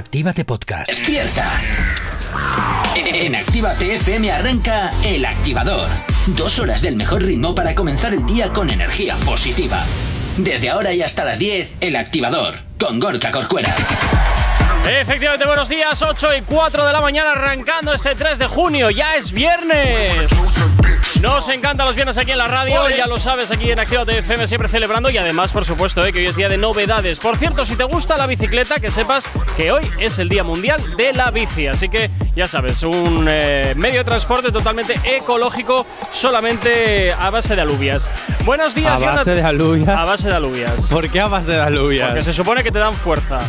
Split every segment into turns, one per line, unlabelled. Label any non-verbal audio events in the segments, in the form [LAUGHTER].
Actívate Podcast.
Despierta. En Actívate FM arranca El Activador. Dos horas del mejor ritmo para comenzar el día con energía positiva. Desde ahora y hasta las 10, El Activador, con Gorka Corcuera.
Efectivamente, buenos días, 8 y 4 de la mañana arrancando este 3 de junio, ya es viernes. Nos encantan los viernes aquí en la radio, ya lo sabes, aquí en Actívate FM siempre celebrando y además, por supuesto, eh, que hoy es día de novedades. Por cierto, si te gusta la bicicleta, que sepas que hoy es el Día Mundial de la Bici, así que ya sabes, un eh, medio de transporte totalmente ecológico, solamente a base de alubias. Buenos días,
A base
Jonathan.
de alubias.
A base de alubias.
¿Por qué a base de alubias?
Porque se supone que te dan fuerza.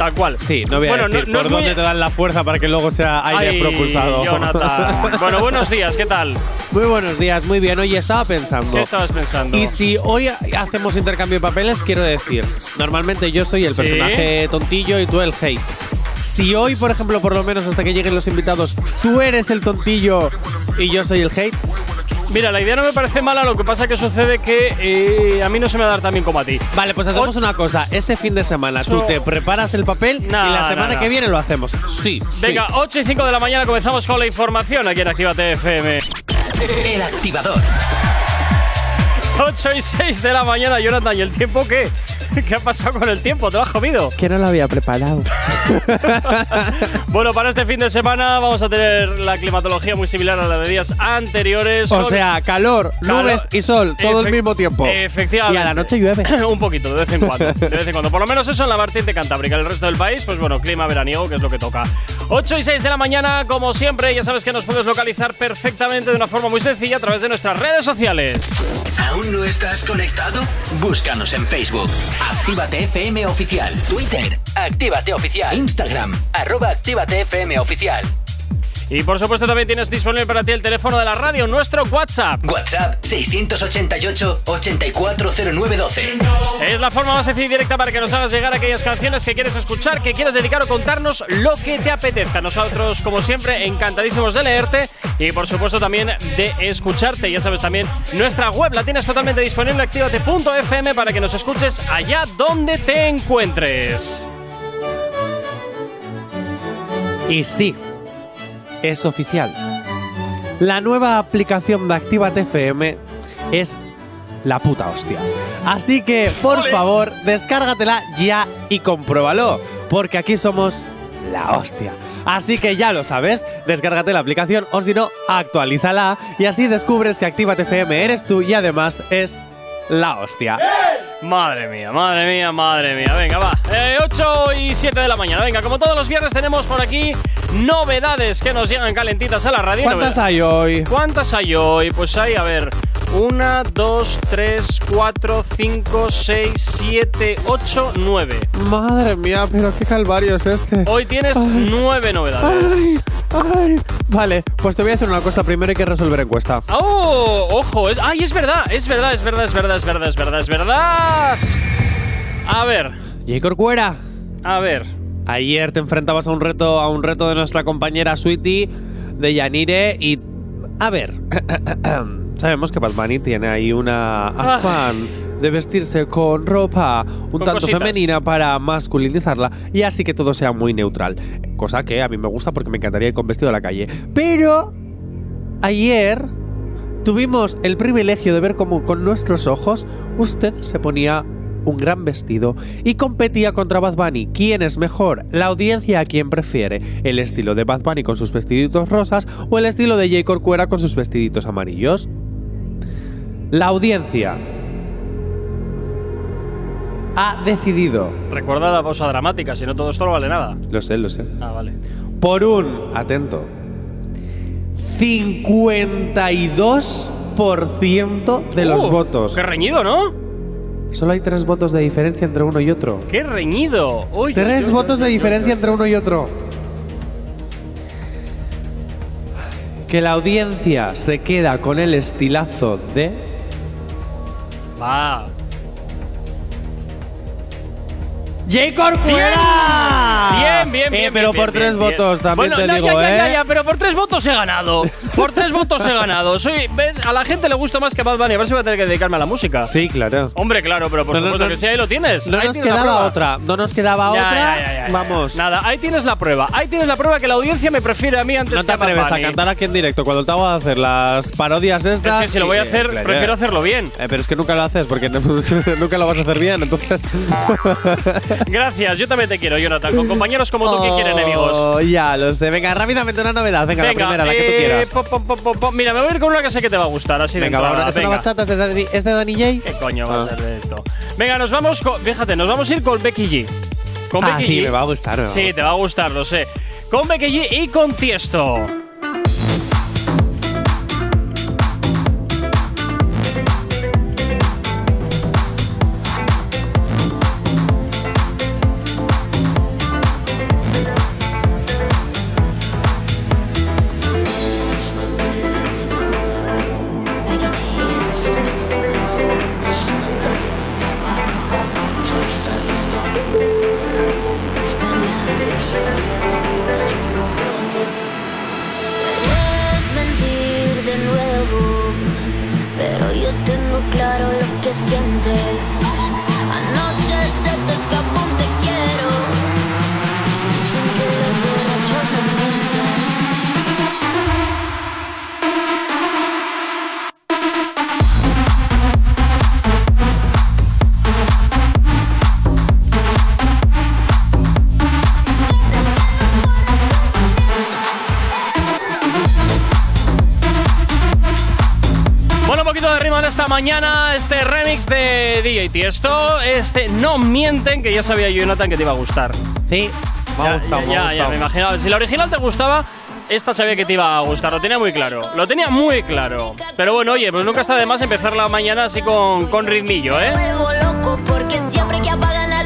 Tal cual.
Sí, no voy a
Bueno,
decir
no- no
por
muy-
dónde te dan la fuerza para que luego sea aire
Ay,
propulsado.
Jonathan. [LAUGHS] bueno, buenos días, ¿qué tal?
Muy buenos días, muy bien. Oye, estaba pensando.
¿Qué estabas pensando?
Y si hoy hacemos intercambio de papeles, quiero decir, normalmente yo soy el
¿Sí?
personaje tontillo y tú el hate. Si hoy, por ejemplo, por lo menos hasta que lleguen los invitados, tú eres el tontillo y yo soy el hate,
Mira, la idea no me parece mala, lo que pasa que sucede que eh, a mí no se me va a dar tan bien como a ti.
Vale, pues hacemos una cosa. Este fin de semana tú te preparas el papel
Nah,
y la semana
nah.
que viene lo hacemos. Sí. sí.
Venga, 8 y 5 de la mañana comenzamos con la información aquí en Actívate FM.
El Activador.
8 y 6 de la mañana, Jonathan. ¿Y el tiempo qué? [LAUGHS] ¿Qué ha pasado con el tiempo? ¿Te lo has comido?
Que no lo había preparado. [LAUGHS]
Bueno, para este fin de semana vamos a tener la climatología muy similar a la de días anteriores.
O sea, calor, nubes y sol, todo
Efe-
mismo tiempo.
Efectivamente.
Y a la noche llueve. [LAUGHS]
un poquito, de vez en cuando. De vez en cuando. Por lo menos eso en la vertiente cantábrica. El resto del país, pues bueno, clima veraniego, que es lo que toca. 8 y 6 de la mañana, como siempre, ya sabes que nos puedes localizar perfectamente de una forma muy sencilla a través de nuestras redes sociales.
¿Aún no estás conectado? Búscanos en Facebook. Actívate FM Oficial. Twitter. Actívate Oficial. Instagram. Arroba Actívate FM Oficial.
Y por supuesto también tienes disponible para ti el teléfono de la radio, nuestro WhatsApp.
WhatsApp 688-840912.
Es la forma más sencilla y directa para que nos hagas llegar aquellas canciones que quieres escuchar, que quieres dedicar o contarnos lo que te apetezca. Nosotros, como siempre, encantadísimos de leerte y, por supuesto, también de escucharte. Ya sabes, también nuestra web la tienes totalmente disponible, activate.fm, para que nos escuches allá donde te encuentres.
Y sí, es oficial. La nueva aplicación de Actívate FM es la puta hostia. Así que, por favor, descárgatela ya y compruébalo, porque aquí somos la hostia. Así que ya lo sabes, descárgate la aplicación o si no, actualízala y así descubres que Actívate FM eres tú y además es la hostia.
Madre mía, madre mía, madre mía. Venga, va. Eh, 8 y 7 de la mañana. Venga, como todos los viernes tenemos por aquí novedades que nos llegan calentitas a la radio.
¿Cuántas
Novedades-
hay hoy?
¿Cuántas hay hoy? Pues hay, a ver, 1, 2, 3, 4, 5, 6, 7, 8, 9.
Madre mía, pero qué calvario es este.
Hoy tienes 9 novedades.
Ay, ay. Vale, pues te voy a hacer una cosa. Primero hay que resolver encuesta.
¡Oh! ¡Ojo! Es, ¡Ay, es verdad! Es verdad, es verdad, es verdad, es verdad, es verdad, es verdad. A ver,
J. Corcuera,
a ver.
ayer te enfrentabas a un reto, a un reto de nuestra compañera Sweetie de Yanire y a ver, [CLEARS THROAT] sabemos que Bad Bunny tiene ahí una afán de vestirse con ropa un
Con
tanto
cositas.
femenina para masculinizarla y así que todo sea muy neutral, cosa que a mí me gusta porque me encantaría ir con vestido a la calle. Pero ayer tuvimos el privilegio de ver cómo con nuestros ojos usted se ponía un gran vestido y competía contra Bad Bunny. ¿Quién es mejor? La audiencia a quién prefiere. ¿El estilo de Bad Bunny con sus vestiditos rosas o el estilo de J. Corcuera con sus vestiditos amarillos? La audiencia ha decidido.
Recuerda la pausa dramática, si no todo esto no vale nada.
Lo sé, lo sé.
Ah, vale.
Por un, atento, 52% de los
Uh,
votos.
¡Qué reñido, ¿no?
Solo hay tres votos de diferencia entre uno y otro.
¡Qué reñido! Uy,
Tres
uy, uy,
votos de
uy,
diferencia
uy.
entre uno y otro. Que la audiencia se queda con el estilazo de
Va.
¡J. Corcuera!
Bien, bien,
Eh,
bien.
pero
bien,
por
bien,
tres
bien.
votos también
bueno,
te
no,
digo,
ya,
¿eh?
ya, ya, pero por tres votos he ganado. Por tres votos he ganado. Soy, ¿ves? A la gente le gusta más que Bad Bunny. A ver si voy a tener que dedicarme a la música.
Sí, claro.
Hombre, claro, pero por
No, no,
supuesto
no.
que sí, ahí lo tienes.
No
Ahí
nos
tienes
quedaba otra. No nos quedaba
Ya,
otra.
ya, ya, ya, ya.
Vamos.
Nada, ahí tienes la prueba. Ahí tienes la prueba que la audiencia me prefiere a mí antes
No
que
te
a Bad
atreves a cantar aquí en directo cuando te hago a hacer las parodias estas.
Es que si lo voy a
y-
hacer,
claro.
prefiero hacerlo bien.
Eh, pero es que nunca lo haces porque no- [LAUGHS] nunca lo vas a hacer bien, entonces. [LAUGHS]
Gracias, yo también te quiero, Jonathan. Con compañeros como tú, ¿qué quieren enemigos?
Oh, Ya lo sé. Venga, rápidamente una novedad. Venga, la primera, la que tú
eh,
quieras.
po, po, po, po, po. Mira, me voy a ir con una que sé que te va a gustar, así
Venga,
de entrada.
¿Es una
Venga.
bachata? ¿Es de Dani, ¿es de Danny J?
¿Qué coño va
Ah.
a ser de esto? Venga, nos vamos con. Fíjate, nos vamos a ir con Becky G. Con
Ah,
Becky
sí,
G.
me va a gustar. me va a
Sí, te va a gustar, lo sé. Con Becky G y con Tiesto. DJ Tiesto. Este No Mienten, que ya sabía Jonathan que te iba a gustar.
Sí, me ha gustado.
ya,
me ha
ya, me imaginaba. Si la original te gustaba, esta sabía que te iba a gustar. Lo tenía muy claro. Lo tenía muy claro. Pero bueno, oye, pues nunca está de más empezar la mañana así con, con ritmillo, ¿eh?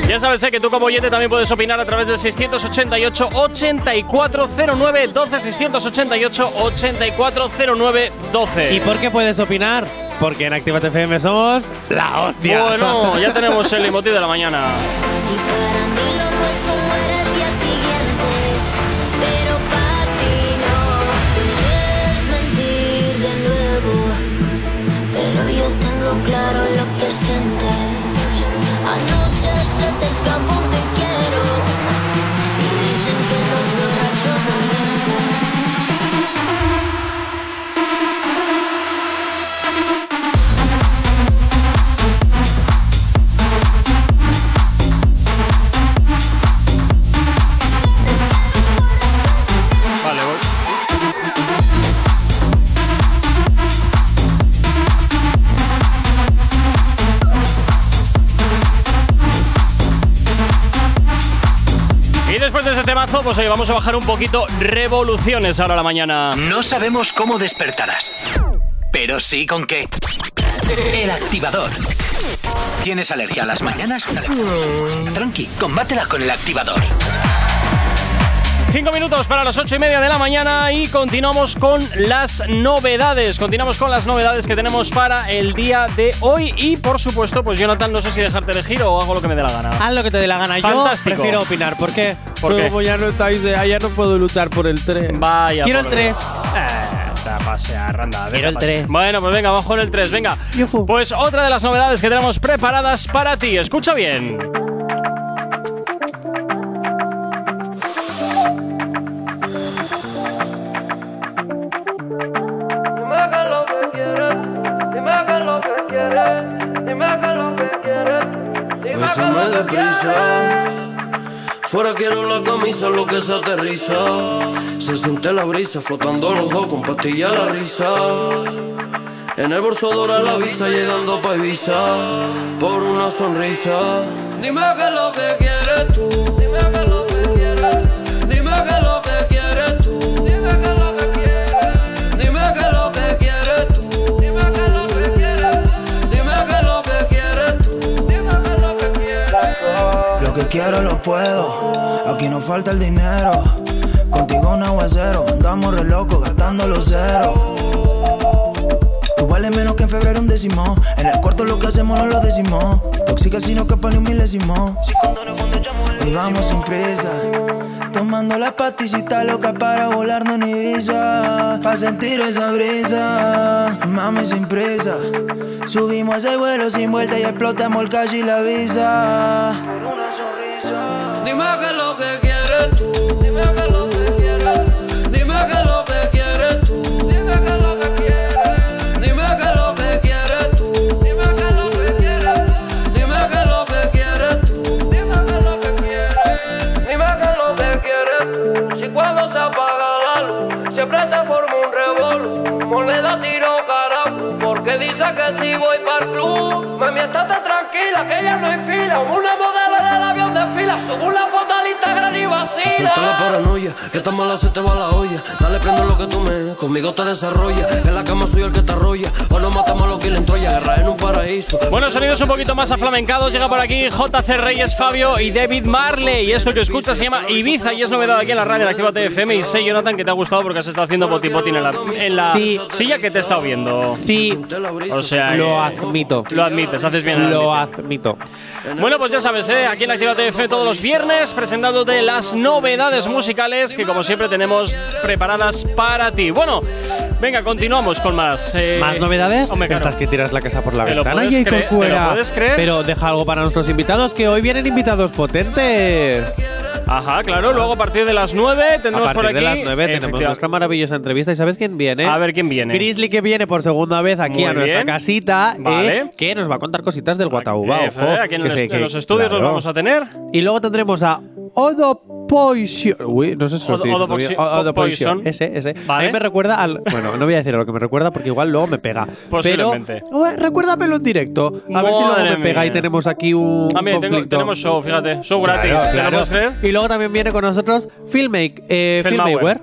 Ya sabes eh, que tú como oyente también puedes opinar a través del 688 8409 12 688 8409 12.
¿Y por qué puedes opinar? Porque en Activate FM somos la hostia.
Bueno, ya [LAUGHS] tenemos el emotivo de la mañana.
Y para mí lo nuestro muere el día siguiente. Pero para ti no puedes mentir de nuevo. Pero yo tengo claro lo que sientes. Anoche se te escapó un te
temazo, pues hoy vamos a bajar un poquito revoluciones ahora la mañana.
No sabemos cómo despertarás, pero sí con qué. El activador. ¿Tienes alergia a las mañanas? Tranqui, combátela con el activador.
Cinco minutos para las ocho y media de la mañana y continuamos con las novedades. Continuamos con las novedades que tenemos para el día de hoy. Y por supuesto, pues Jonathan, no sé si dejarte elegir o hago lo que me dé la gana.
Haz lo que te dé la gana.
Fantástico.
Yo prefiero opinar. ¿Por qué?
¿Por
Porque como ya no estáis de allá, no puedo luchar por el tren.
Vaya.
Quiero el
por Dios.
3.
Eh, a pasear, anda,
Quiero el
pasear.
tres.
Bueno, pues venga, vamos con el 3, venga. Pues otra de las novedades que tenemos preparadas para ti. Escucha bien.
Fuera quiero la camisa, lo que se aterriza. Se siente la brisa, flotando los dos con pastilla la risa. En el bolso dora la visa, llegando pa' Ibiza. Por una sonrisa. Dime qué es lo que quieres tú.
Puedo, aquí no falta el dinero. Contigo un aguacero, andamos re locos gastando los ceros. Tú vales menos que en febrero un décimo. En el cuarto lo que hacemos no lo decimos. Tóxica si no escapa ni un milésimo. Hoy vamos sin prisa. Tomando la pasticita loca para volarnos ni visa. Pa' sentir esa brisa. Mami sin prisa. Subimos ese vuelo sin vuelta y explotamos el cash y la visa.
Que tú. Dime qué es lo que quieres. Dime qué es lo que quieres tú. Dime qué es lo que quieres. Dime qué es lo que quieres tú. Dime qué es lo que quieres. Dime qué es lo que quieres tú. Dime qué es lo que quieres. Dime qué es lo que quieres tú. Si cuando se apaga la luz siempre te forma un revolú. Moneda tiro caracu. Porque dice que si voy para el club. Mami, estate tranquila que ya no hay fila. Una modelo Subo una foto al Instagram y vacila. Suelta la paranoia, que tan mala se te va la olla. Dale, prendo lo que tú me, conmigo te desarrolla. En la cama soy el que te arrolla. O nos matamos los que le Troya, guerra en un paraíso.
Bueno, sonidos un poquito más aflamencados. Llega por aquí JC Reyes, Fabio y David Marley. Y esto que escuchas se llama Ibiza y es novedad aquí en la radio en Activa FM. Y sé, Jonathan, que te ha gustado porque has estado haciendo poti potín en la, en la
Sí.
silla que te he estado viendo.
Sí,
O sea,
lo
eh,
admito.
Lo admites, haces bien. en
Lo admito.
Bueno, pues ya sabes, ¿eh? aquí en Activa FM todos los viernes presentándote las novedades musicales que como siempre tenemos preparadas para ti. Bueno, venga, continuamos con más. eh,
¿Más novedades?
hombre, claro.
Estás que tiras la casa por la
¿Te lo
ventana,
puedes
Jacob
creer? ¿Te lo
Cuera.
puedes creer?
Pero deja algo para nuestros invitados, que hoy vienen invitados potentes.
Ajá, claro, luego a partir de las 9
A
tendremos
partir
por aquí.
de las 9 tenemos nuestra maravillosa entrevista. ¿Y sabes quién viene?
A ver quién viene.
Grizzly que viene por segunda vez aquí
Muy
a nuestra
bien.
casita,
Vale.
eh, que nos va a contar cositas del Guataúba.
Eh,
ojo,
aquí en,
que sé que-
en los estudios
claro.
los vamos a tener.
Y luego tendremos a Odo Poison. Uy, no sé si lo estoy diciendo bien.
Poison-.
Ese, ese.
Vale.
A mí me recuerda al. Bueno, no voy a decir a lo que me recuerda porque igual luego me pega.
Posiblemente.
Pero ué, recuérdamelo en directo. A ver si luego me pega
mía.
y tenemos aquí un.
Ah, mira, tengo-
conflicto.
tenemos show, fíjate. Show gratis.
Claro,
¿Te lo
claro.
puedes creer?
Y luego también viene con nosotros Filmake, eh.
Felmauer.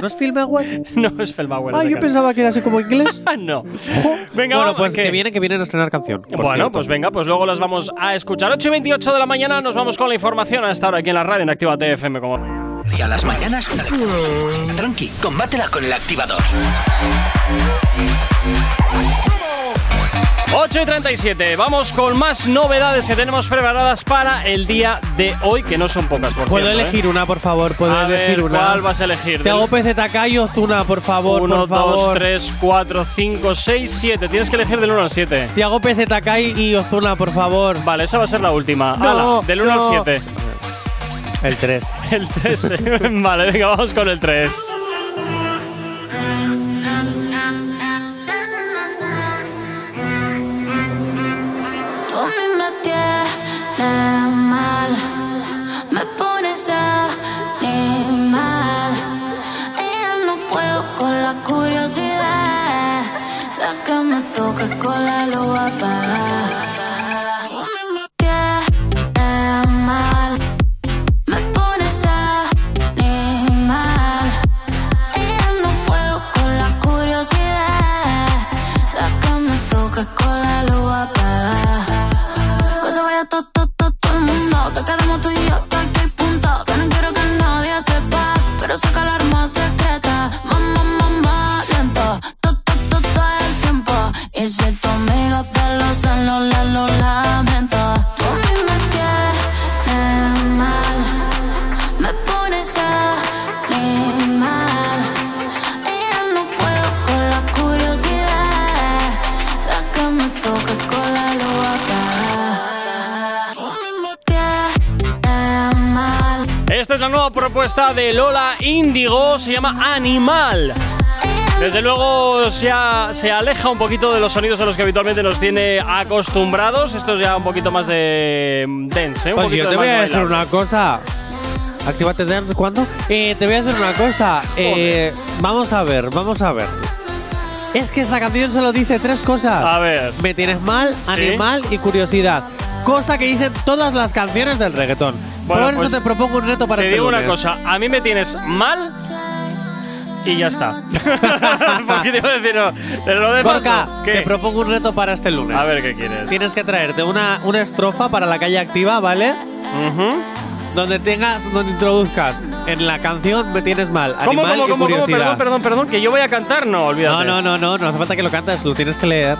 ¿No es Filmauer? [LAUGHS]
No es Felmauer.
ah, yo
cara.
pensaba que era así como inglés.
Ah, [LAUGHS] no. [LAUGHS] Venga,
bueno,
vamos,
pues
¿qué?
que vienen, que vienen a estrenar canción.
Bueno,
cierto.
pues venga, pues luego las vamos a escuchar. 8 y 28 de la mañana nos vamos con la información a esta hora aquí en la radio en Activa TFM. Como...
Y a las mañanas, tranqui, combátela con el activador.
8 y 37, vamos con más novedades que tenemos preparadas para el día de hoy, que no son pocas, por
¿Puedo
cierto, ¿eh?
elegir una, por favor? ¿Puedo
A
elegir
ver,
una?
¿cuál vas a elegir?
Te hago PZK y Ozuna, por favor,
1,
por
2,
favor.
3, 4, 5, 6, 7. Tienes que elegir del 1 al 7.
Te hago PZK y Ozuna, por favor.
Vale, esa va a ser la última.
No,
Hala, del 1
no.
al 7.
El 3.
El 3. [LAUGHS] vale, venga, vamos con el 3. Propuesta de Lola Índigo, se llama Animal. Desde luego se, se aleja un poquito de los sonidos a los que habitualmente nos tiene acostumbrados. Esto es ya un poquito más de mm, dance, ¿eh? un
Pues
poquito
yo te voy a decir una cosa. Actívate Dance, ¿cuándo? Eh, te voy a decir una cosa. Eh, vamos a ver, vamos a ver. Es que esta canción solo dice tres cosas.
A ver.
Me tienes mal,
Sí.
animal y curiosidad. Cosa que dicen todas las canciones del reggaetón.
Bueno,
Por eso
pues
te propongo un reto para
Te
este
digo una
lunes.
cosa, a mí me tienes mal y ya está. [LAUGHS] Porque te iba a decir, no, pero lo
Gorka,
no.
te
¿Qué?
propongo un reto para este lunes.
A ver qué quieres.
Tienes que traerte una, una estrofa para la calle activa, ¿vale?
Ujú.
Donde tengas, donde introduzcas en la canción me tienes mal.
¿Cómo,
Animal
cómo,
y
cómo, cómo?
curiosidad.
Perdón, perdón, perdón, que yo voy a cantar, no, olvídate.
No, no, no, no, no hace falta que lo cantes, lo tienes que leer.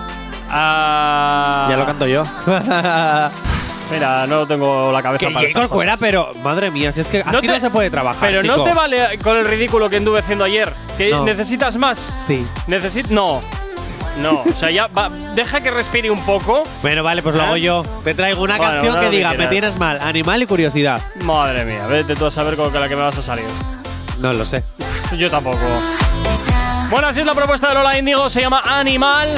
Ah,
Ya lo canto yo. [LAUGHS]
Mira, no tengo la cabeza
que
para
Corcuera,
cosas.
pero madre mía, si es que
No
así
te-
no se puede trabajar.
Pero no te vale con el ridículo que anduve haciendo ayer. ¿Que
No.
necesitas más?
Sí.
Necesito. No. No. O sea, ya va- deja que respire un poco.
Bueno, vale, pues lo
¿Eh?
hago yo. Te traigo una
Bueno,
canción que diga, me tienes mal, animal y curiosidad.
Madre mía, vete tú a saber con la que me vas a salir.
No lo sé.
Yo tampoco. Bueno, así es la propuesta de Lola Índigo, se llama Animal.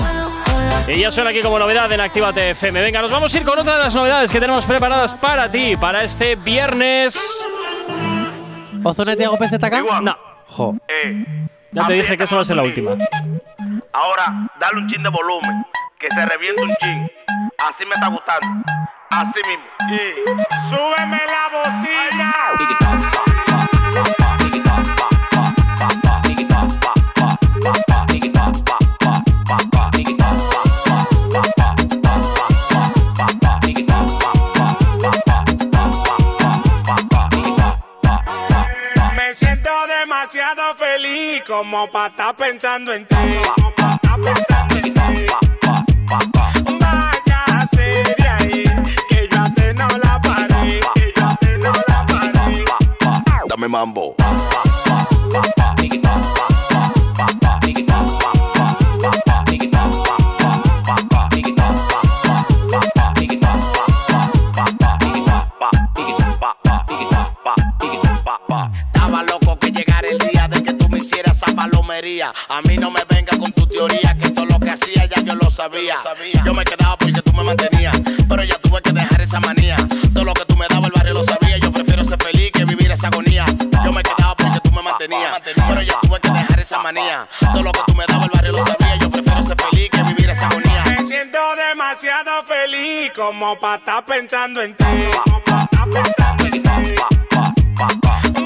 Y ya suena aquí como novedad en Actívate FM. Venga, nos vamos a ir con otra de las novedades que tenemos preparadas para ti, para este viernes.
¿Ozona Tiago PZK?
No,
Jo.
Eh,
ya te dije que eso va a ser la última.
ahora, dale un chin de volumen, que se reviente un chin. Así me está gustando. Así mismo. Y súbeme la bocina.
Feliz como para estar pensando en ti. De ahí, que yo a ti no la paré. Que yo ti no la paré.
Dame mambo.
Yo me quedaba porque tú me mantenías. Pero ya tuve que dejar esa manía. Todo lo que tú me dabas el barrio lo sabía. Yo prefiero ser feliz que vivir esa agonía. Yo me quedaba porque tú me mantenías. Pero ya tuve que dejar esa manía. Todo lo que tú me dabas el barrio lo sabía. Yo prefiero ser feliz que vivir esa agonía. Me siento demasiado feliz como para estar pensando en ti.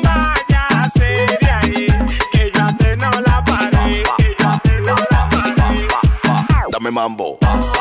Váyase de ahí, que yo ti no
Dame mambo.
Cuando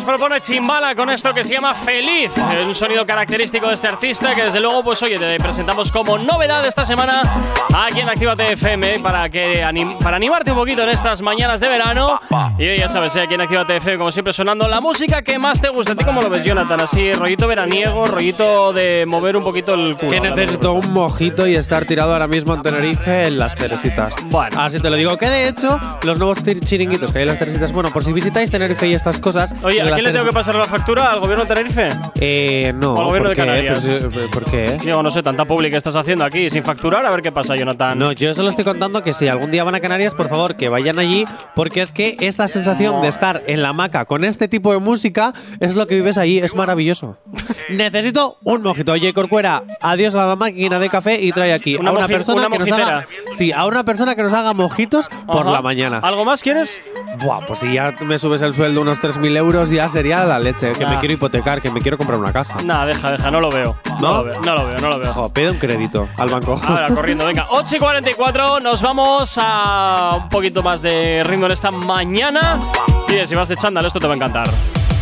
nos propone Chimbala con esto que se llama Feliz. Es un sonido característico de este artista que desde luego, pues oye, te presentamos como novedad esta semana aquí en Actívate FM para que anim- para animarte un poquito en estas mañanas de verano. Y hoy ya sabes, eh, aquí en Actívate FM, como siempre, sonando la música que más te gusta. ¿A ti cómo lo ves, Jonathan? Así, rollito veraniego, rollito de mover un poquito el culo.
Que necesito un mojito y estar tirado ahora mismo en Tenerife en las Teresitas.
Bueno.
Así te lo digo. Que de hecho, los nuevos chiringuitos que hay en las Teresitas, bueno, por si visitáis Tenerife y estas cosas.
Oye, ¿a quién le tengo que pasar la factura? ¿Al gobierno de Tenerife?
Eh, no.
Al gobierno
¿por
de
qué?
Canarias.
Pues, eh, ¿Por qué?
Digo, no sé, tanta publi que estás haciendo aquí sin facturar. A ver qué pasa, Jonathan.
No, yo solo estoy contando que si algún día van a Canarias, por favor, que vayan allí, porque es que esta sensación de estar en la hamaca con este tipo de música es lo que vives allí, es maravilloso. [LAUGHS] Necesito un mojito. Oye, Corcuera, adiós a la máquina de café y trae aquí
Una
a una persona
una
que nos haga, sí, a una persona que nos haga mojitos por
Ajá.
la mañana.
¿Algo más quieres?
Buah, pues si ya me subes el sueldo unos 3.000 euros, ya sería la leche. Que
Nah.
me quiero hipotecar, que me quiero comprar una casa.
Nada, deja, deja, no lo veo.
¿No?
lo veo, no lo veo, no lo veo.
Ojo, pide un crédito al banco.
Ahora, corriendo, venga. [LAUGHS] 8 y 44, nos vamos a un poquito más de ritmo en esta mañana. Y si vas de chándal, esto te va a encantar.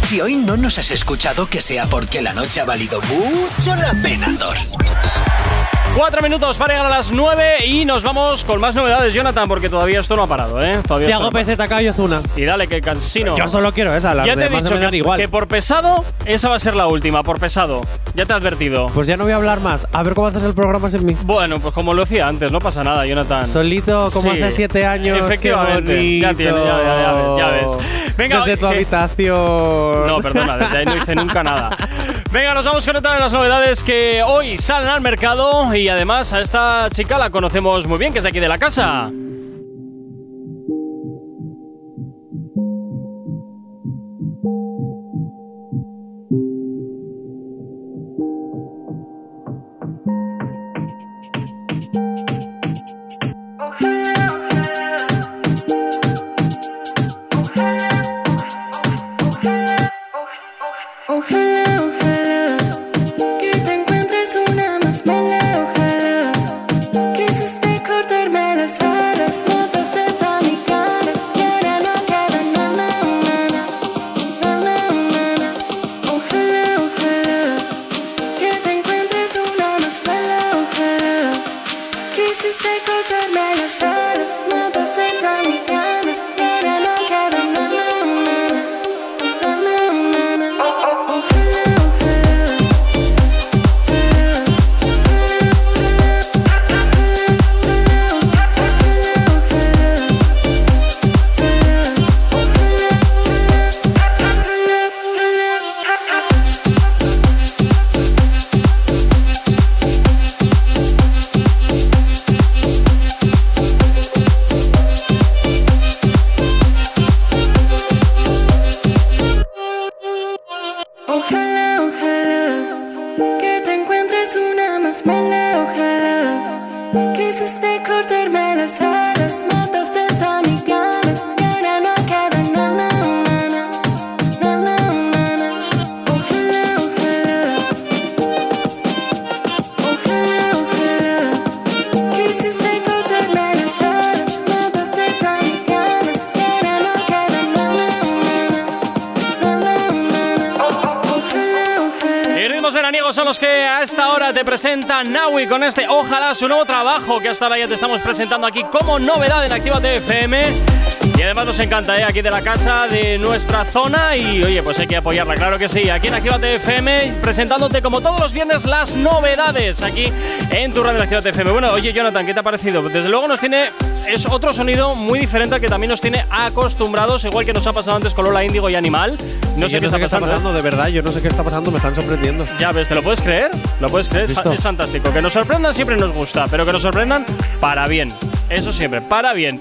Si hoy no nos has escuchado, que sea porque la noche ha valido mucho la pena, Thor.
Cuatro minutos para llegar a las 9 y nos vamos con más novedades, Jonathan, porque todavía esto no ha parado, ¿eh? Todavía
Tiago
ha
PZK y Ozuna.
Y dale, que cansino.
Yo solo quiero esa, las
ya te he dicho que,
igual.
que por pesado, esa va a ser la última, por pesado. Ya te he advertido.
Pues ya no voy a hablar más. A ver cómo haces el programa sin mí.
Bueno, pues como lo decía antes, no pasa nada, Jonathan.
Solito, como
Sí.
hace siete años.
Efectivamente. Ya tiene, ya- ya- ya ves, ya ves. Venga,
Desde tu
que-
habitación.
No, perdona, desde ahí no hice nunca nada. [LAUGHS] Venga, nos vamos con otra de las novedades que hoy salen al mercado y además a esta chica la conocemos muy bien, que es de aquí de la casa. Veraniegos son los que a esta hora te presentan Naui con este Ojalá su nuevo trabajo que hasta ahora ya te estamos presentando aquí como novedad en Activa FM. Y además nos encanta, ¿eh? Aquí de la casa, de nuestra zona. Y oye, pues hay que apoyarla, claro que sí. Aquí en Activa FM, presentándote como todos los viernes las novedades aquí en tu radio de Activa FM. Bueno, oye, Jonathan, ¿qué te ha parecido? Desde luego nos tiene. Es otro sonido muy diferente al que también nos tiene acostumbrados, igual que nos ha pasado antes con Lola Índigo y Animal. No
Sí,
sé qué está pasando. ¿eh?
pasando, de verdad. Yo no sé qué está pasando, me están sorprendiendo.
Ya ves, ¿te lo puedes creer? ¿Lo puedes creer? Es, es fantástico. Que nos sorprendan siempre nos gusta, pero que nos sorprendan para bien. Eso siempre, para bien.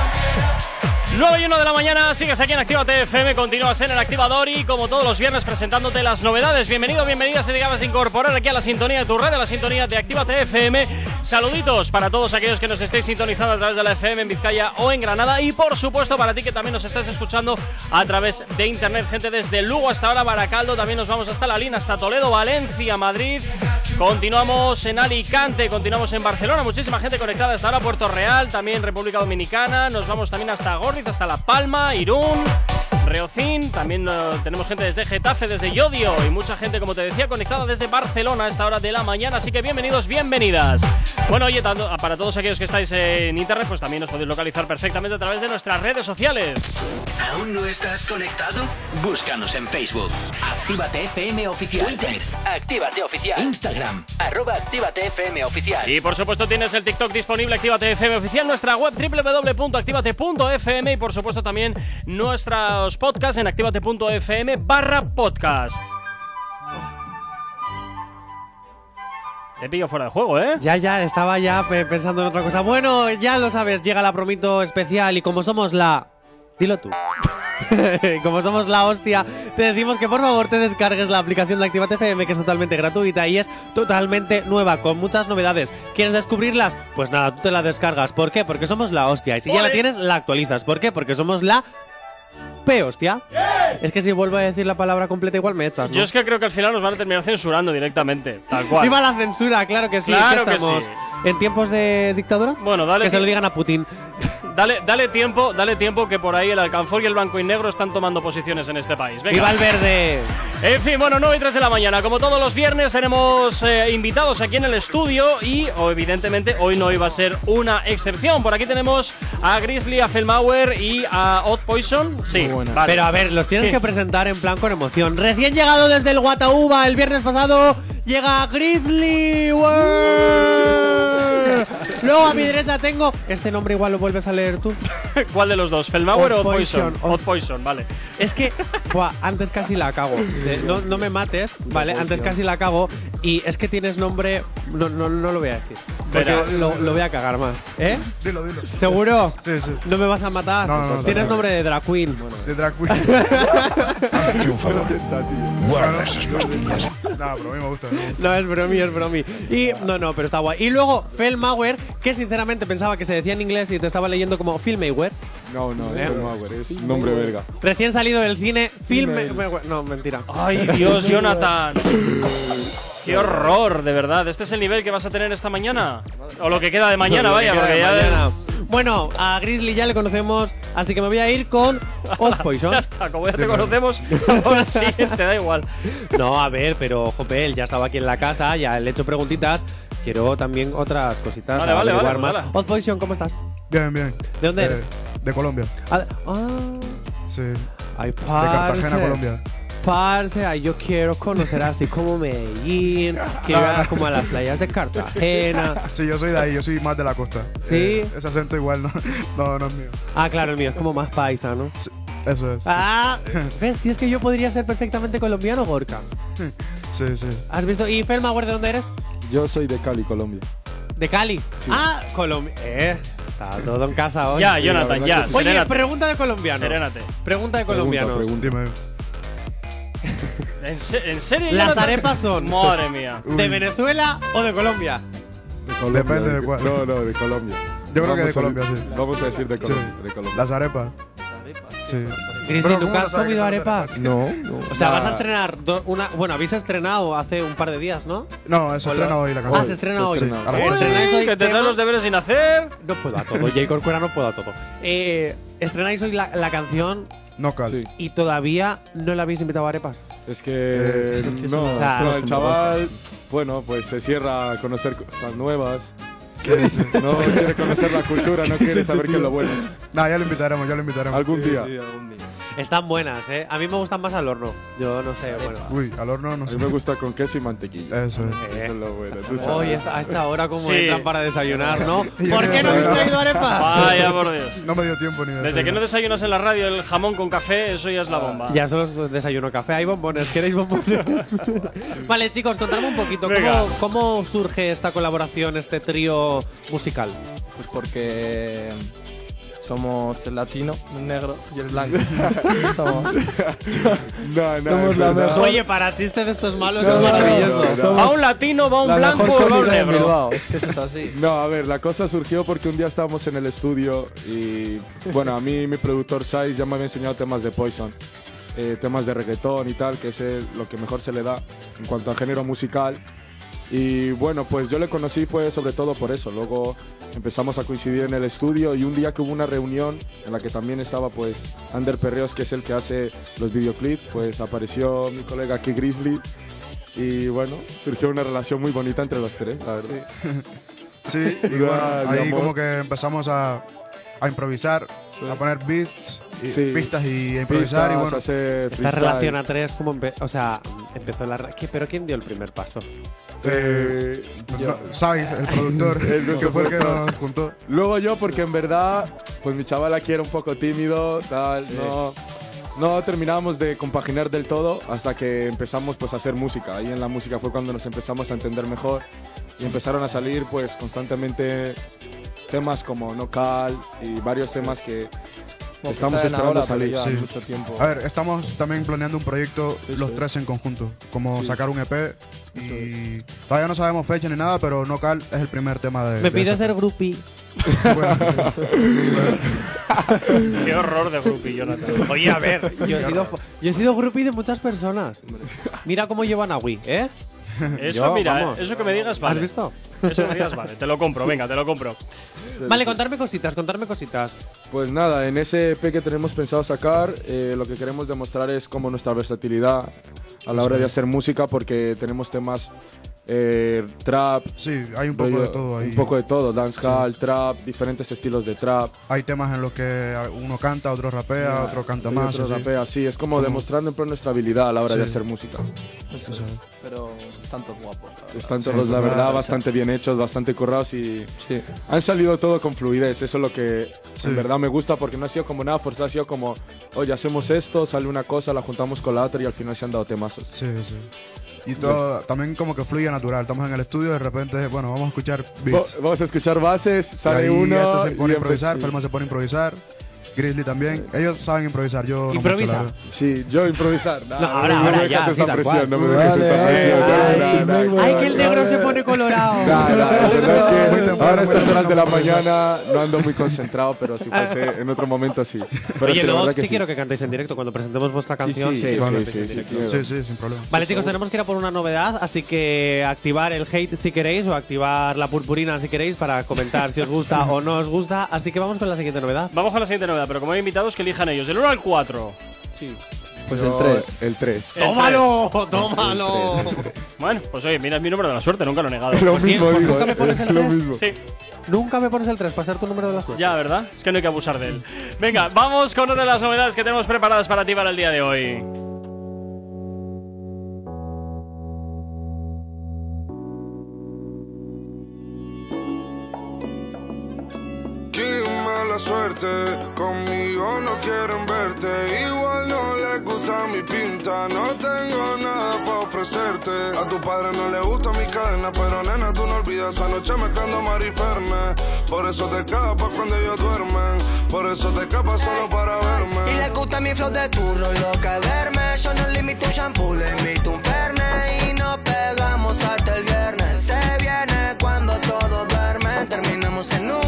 9 y 1 de la mañana, sigues aquí en Actívate FM, continúas en el activador y como todos los viernes presentándote las novedades. Bienvenido, bienvenida si te acabas de incorporar aquí a la sintonía de tu red, a la sintonía de Actívate FM. Saluditos para todos aquellos que nos estéis sintonizando a través de la FM en Vizcaya o en Granada y por supuesto para ti que también nos estás escuchando a través de internet. Gente desde Lugo hasta ahora, Baracaldo, también nos vamos hasta La Lina, hasta Toledo, Valencia, Madrid. Continuamos en Alicante, continuamos en Barcelona, muchísima gente conectada hasta ahora, Puerto Real, también República Dominicana, nos vamos también hasta Gorriz, hasta La Palma, Irún, Reocín, también eh, tenemos gente desde Getafe, desde Yodio y mucha gente, como te decía, conectada desde Barcelona a esta hora de la mañana, así que bienvenidos, bienvenidas. Bueno, oye, tanto- para todos aquellos que estáis en internet, pues también os podéis localizar perfectamente a través de nuestras redes sociales.
¿Aún no estás conectado? Búscanos en Facebook. Actívate FM Oficial. Twitter. Actívate Oficial. Instagram. Arroba Actívate FM Oficial.
Y por supuesto tienes el TikTok disponible, Actívate FM oficial, nuestra web www.activate.fm y por supuesto también nuestros podcasts en activate.fm barra podcast. Te pillo fuera de juego, ¿eh?
Ya, ya, estaba ya pe- pensando en otra cosa. Bueno, ya lo sabes, llega la promito especial y como somos la. Dilo tú. [LAUGHS] como somos la hostia, te decimos que por favor te descargues la aplicación de Activate FM, que es totalmente gratuita y es totalmente nueva, con muchas novedades. ¿Quieres descubrirlas? Pues nada, tú te la descargas. ¿Por qué? Porque somos la hostia. Y si ya la tienes, la actualizas. ¿Por qué? Porque somos la. P hostia. Es que si vuelvo a decir la palabra completa, igual me echas. ¿no?
Yo es que creo que al final nos van a terminar censurando directamente, tal cual.
¡Viva la censura! Claro que sí.
Claro
¿Qué
que
estamos?
sí.
¿En tiempos de dictadura?
Bueno, dale
Que se lo digan a Putin.
Dale, dale tiempo, dale tiempo que por ahí el alcanfor y el blanco y negro están tomando posiciones en este país. Venga.
¡Viva el verde!
En fin, bueno, 9 y 3 de la mañana. Como todos los viernes, tenemos eh, invitados aquí en el estudio y, o, evidentemente, hoy no iba a ser una excepción. Por aquí tenemos a Grizzly, a Felmauer y a Odd Poison. Sí, vale.
Pero a ver, los tienes
Sí.
que presentar en plan con emoción. Recién llegado desde el Guatauba el viernes pasado, llega Grizzly World. Luego a mi derecha tengo. Este nombre igual lo vuelves a leer tú. [LAUGHS]
¿Cuál de los dos? ¿Felmauer o Poison?
Poison, Odd-
Poison, vale.
Es que, [LAUGHS] buah, antes casi la cago. Eh, No, no me mates, ¿vale? Antes casi la cago. Y es que tienes nombre. No, no, no lo voy a decir. Porque
Verás.
lo, lo voy a cagar más. ¿Eh?
Dilo, dilo.
¿Seguro?
Sí, sí.
¿No me vas a matar?
No, no, no,
Tienes
no.
nombre de drag queen.
De drag queen. [LAUGHS]
Hazte un favor. Guarda esas pastillas.
No, pero a mí me gusta. [LAUGHS]
No, es bromi, es bromi. Y no, no, pero está guay. Y luego Felmauer, que sinceramente pensaba que se decía en inglés y te estaba leyendo como Filmauer.
No, no,
¿Eh?
es Firmware, es nombre verga.
Recién salido del cine, Filmauer. No, mentira.
Ay, Dios, Jonathan. Qué horror, de verdad. ¿Este es el nivel que vas a tener esta mañana? O lo que queda de mañana, vaya, porque ya.
mañana. Bueno, a Grizzly ya le conocemos, así que me voy a ir con Odd [LAUGHS] Poison.
Ya está, como ya te conocemos, ahora sí, te da igual. [LAUGHS]
No, a ver, pero jope, él ya estaba aquí en la casa, ya le he hecho preguntitas. Quiero también otras cositas.
Vale, vale,
averiguar
vale,
más.
vale.
Poison, ¿cómo estás?
Bien, bien.
¿De dónde
Eh,
eres?
De Colombia.
Ah, ah,
Sí.
ay,
De Cartagena. Colombia.
Parce, ay, yo quiero conocer así como Medellín, quiero ir a- como a las playas de Cartagena.
Sí, yo soy de ahí, yo soy más de la costa.
¿Sí?
Eh, ese acento igual no, [LAUGHS] no, no es mío.
Ah, claro, el mío es como más paisa, ¿no?
Eso es.
Ah, [LAUGHS] ¿ves? Si es que yo podría ser perfectamente colombiano, Gorka.
Sí, sí.
¿Has visto? ¿Y Felmauer de dónde eres?
Yo soy de Cali, Colombia.
De Cali. Ah, Colombia. Eh, está todo en casa hoy.
Ya, Jonathan, ya.
Oye,
serénate.
pregunta de colombianos.
Serénate.
Pregunta de
Pregunta,
colombianos.
pregunta.
Dime. [LAUGHS]
¿En, se- en serio?
Las arepas son-
Madre mía.
¿De Venezuela o de Colombia?
De Colombia.
Depende de cuál.
No, no, de Colombia.
Yo creo que de
Vamos a-
Colombia, sí.
Vamos a decir de
Sí.
Colombia. De Colombia.
Las arepas. Sí. ¿cómo
¿nunca has comido arepas?
No, no.
O sea,
Nah.
vas a estrenar una. Bueno, habéis estrenado hace un par de días, ¿no?
No, se
Hola.
estrena hoy la
Ah,
canción.
se estrena
se
hoy. estrenáis hoy
que te traen
tema-
los deberes sin hacer.
No puedo a todo. Jay Corcuera no puedo a todo. Eh, estrenáis hoy la, la canción
No cal.
Sí.
y todavía no la habéis invitado a arepas.
Es que
Eh,
no,
o sea,
no, el chaval, bueno, pues se cierra a conocer cosas nuevas. No quiere conocer la cultura, no quiere saber qué es lo bueno.
Nah, ya lo invitaremos, ya lo invitaremos.
Algún día.
Están buenas, ¿eh? A mí me gustan más al horno. Yo no sé, bueno.
Uy, al horno no
A
sé.
mí me gusta con queso y mantequilla.
Eso es.
Eh.
Eso es lo bueno. Tú sabes.
Hoy está- a esta hora como
Sí.
entran para desayunar, ¿no? [LAUGHS] ¿Por
no
qué no habéis traído arepas?
Vaya por [LAUGHS] Dios.
No me dio tiempo ni de
Desde que no desayunas en la radio el jamón con café, eso ya es la bomba.
Ya solo es desayuno café. Hay bombones. ¿Queréis bombones? [LAUGHS] vale, chicos, contadme un poquito.
Venga.
¿cómo, ¿Cómo surge esta colaboración, este trío musical?
Pues porque somos el latino, el negro y el blanco. [LAUGHS] somos, [LAUGHS]
No, no,
Somos
es
la
verdad.
mejor.
Oye, para chistes de estos malos
No,
es maravilloso.
no, no.
¿Va un latino, va un
la
blanco o va un negro?
Es que eso es así.
No, a ver, la cosa surgió porque un día estábamos en el estudio y, bueno, a mí mi productor Sai ya me había enseñado temas de Poison, eh, temas de reggaetón y tal, que es el- lo que mejor se le da en cuanto a género musical. Y bueno, pues yo le conocí fue sobre todo por eso. Luego empezamos a coincidir en el estudio y un día que hubo una reunión en la que también estaba pues Ander Perreos, que es el que hace los videoclips, pues apareció mi colega aquí Grizzly y bueno, surgió una relación muy bonita entre los tres, la verdad.
Sí, [LAUGHS] [LAUGHS]
mi
ahí como que empezamos a, a improvisar, a poner beats, y
Sí.
pistas y a improvisar. y
Pistas,
bueno,
hacer
Esta relación a tres, como o sea, empezó la. ra- ¿Qué- ¿Pero quién dio el primer paso?
eh, no, Sai, el productor, [LAUGHS]
El
que fue el que nos juntó.
Luego yo, porque en verdad, pues mi chaval aquí era un poco tímido, tal, no, no terminábamos de compaginar del todo hasta que empezamos pues a hacer música. Ahí en la música fue cuando nos empezamos a entender mejor y empezaron a salir pues constantemente temas como No Cal y varios temas que
Como
estamos esperando
ahora,
salir.
Sí.
mucho tiempo.
A ver, estamos también planeando un proyecto
Sí,
los
sí.
tres en conjunto, como
Sí.
sacar un EP y todavía no sabemos fecha ni nada, pero No Cal es el primer tema de.
Me
de
pide ser groupie. [LAUGHS] [LAUGHS]
Bueno,
Qué horror de groupie, Jonathan.
Oye, a ver, yo he sido, yo he sido groupie de muchas personas. Mira cómo llevan a Wii, ¿eh? [LAUGHS]
Eso,
Yo,
mira,
vamos.
eso que me digas, vale.
¿Has visto?
Eso que me digas, vale. Te lo compro, venga, te lo compro. [LAUGHS]
Vale, contarme cositas, contarme cositas.
Pues nada, en ese EP que tenemos pensado sacar, eh, lo que queremos demostrar es como nuestra versatilidad a la hora de hacer música, porque tenemos temas eh, trap,
sí, hay un poco
rollo-
de todo ahí.
un poco de todo, dancehall, trap, diferentes estilos de trap.
Hay temas en los que uno canta, otro rapea, otro canta
y
más.
otro
así.
rapea, sí, es como
Como-
demostrando en plan nuestra habilidad a la hora de hacer música.
Eso es.
Pero están todos guapos.
Están
Sí,
todos, la verdad, bastante bien hechos, bastante currados y
Sí.
han salido todo con fluidez. Eso es lo que
Sí.
en verdad me gusta porque no ha sido como nada forzado, ha sido como, oye, hacemos esto, sale una cosa, la juntamos con la otra y al final se han dado temazos.
Sí, sí. Y todo, también como que fluye natural. Estamos en el estudio, de repente, bueno, vamos a escuchar beats.
Vamos a escuchar bases, sale uno.
este se pone
y
a improvisar, Felma se pone a improvisar, Grizzly también. Ellos saben improvisar, yo no
Improvisa.
verdad.
Sí, yo improvisar. Nah,
No, ahora,
no
ahora,
me dejas
ya,
esta
sí,
presión, no me dejes
Vale,
esta presión. no,
ay,
no, no, no,
que el negro se pone colorado.
Ahora a estas horas de la mañana no ando muy concentrado, pero si fuese [LAUGHS] en otro momento sí. Pero
Oye,
sí,
quiero que cantéis en directo cuando presentemos vuestra canción.
sí, sí, sí,
sin problema.
Vale, chicos, tenemos que ir a por una novedad, así que activar el hate si queréis o activar la purpurina si queréis para comentar si os gusta [LAUGHS] o no os gusta. Así que vamos con la siguiente novedad.
Vamos con la siguiente novedad, pero como hay invitados, que elijan ellos. Del 1 al 4.
Pues
Yo-
el 3.
El 3.
El
¡Tómalo! ¡Tómalo!
Bueno, pues oye, mira, es mi número de la suerte, nunca lo he negado. [LAUGHS]
Lo
Pues sí,
mismo
pues
digo,
nunca me pones el
lo
tres.
mismo.
Sí,
Nunca me pones el 3 para ser tu número de la suerte.
ya, ¿verdad? Es que no hay que abusar de él. Venga, vamos con una de las novedades que tenemos preparadas para ti para el día de hoy.
Qué mala suerte, no tengo nada para ofrecerte. A tu padre no le gusta mi cadena, pero nena, tú no olvidas anoche mezclando mariferna. Por eso te escapas cuando ellos duermen, por eso te escapas solo para verme.
Y le gusta mi flow de turro, loca verme. Yo no le invito un shampoo, le invito un Fernet. Y nos pegamos hasta el viernes. Se viene cuando todos duermen. Terminamos en una,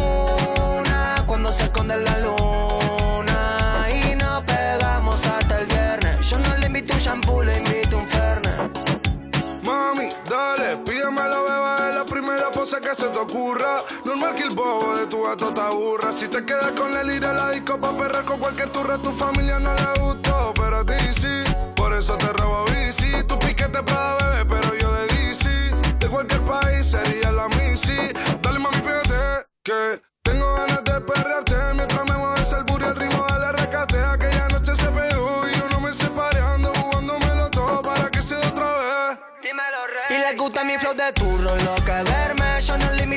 te ocurra. Normal que el bobo de tu gato te aburra. Si te quedas con el ir a la disco pa' perrar con cualquier turra, tu familia no le gustó, pero a ti sí. Por eso te robo bici. Tu piquete para bebé, pero yo de DC. De cualquier país sería la misi. Dale mami, pégate, que tengo ganas de perrearte.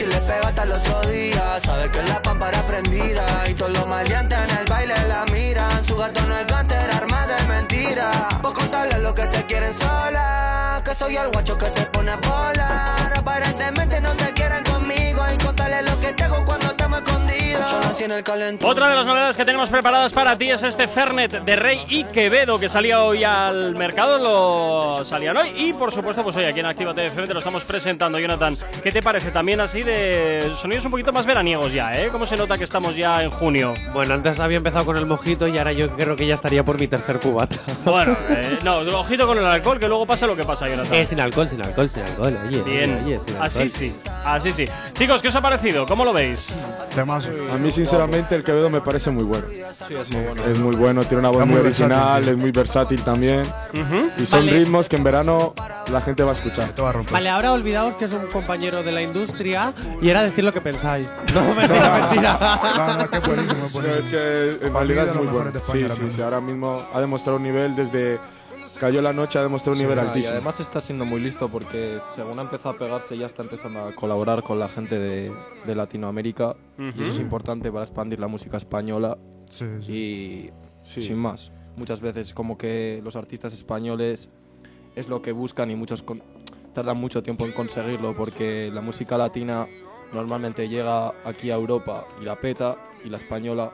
noche y
le pega hasta el otro día. Sabe que la pámpara prendida y todos los maleantes en el baile la miran. Su gato no es de mentira. Vos contarle lo que te quieren sola. Que soy el guacho que te pone a volar. Aparentemente no te quieren conmigo. Y contarle lo que te hago cuando estamos escondidos. Yo nací en el calentón.
Otra de las novedades que tenemos preparadas para ti es este Fernet de Rey y Quevedo que salía hoy al mercado, lo salían hoy y por supuesto pues hoy aquí en Activa FM te lo estamos presentando, Jonathan. ¿Qué te parece también así de sonidos un poquito más veraniegos ya, eh? ¿Cómo se nota que estamos ya en junio?
Bueno, antes había empezado con el mojito y ahora yo creo que ya estaría por mi tercer cubata.
Bueno, eh, no, ojito con el alcohol que luego pasa lo que pasa, Jonathan.
Eh, sin alcohol, sin alcohol, sin alcohol. Oye,
Bien,
oye, oye, sin
así
alcohol.
sí, así sí. Chicos, ¿qué os ha parecido? ¿Cómo lo veis?
A mí, sinceramente, el Quevedo me parece muy bueno.
Sí, es muy bueno.
Es muy bueno, tiene una voz muy
muy versátil,
original,
tío.
es muy versátil también. Y son
Vale.
ritmos que en verano la gente va a escuchar.
Te va a romper.
Vale, ahora olvidaos que es un compañero de la industria y era decir lo que pensáis. [LAUGHS] No, mentira, mentira.
No, no, es que es buenísimo, buenísimo.
es que en
Para mí
realidad es muy bueno. Sí, sí, sí, ahora mismo ha demostrado un nivel desde Cayó la noche, ha demostrado un nivel
Ah, Y
altísimo.
además está siendo muy listo porque según ha empezado a pegarse ya está empezando a colaborar con la gente de, de Latinoamérica y eso es importante para expandir la música española
Sí, sí.
y
Sí.
sin más. Muchas veces como que los artistas españoles es lo que buscan y muchos con- tardan mucho tiempo en conseguirlo porque la música latina normalmente llega aquí a Europa y la peta y la española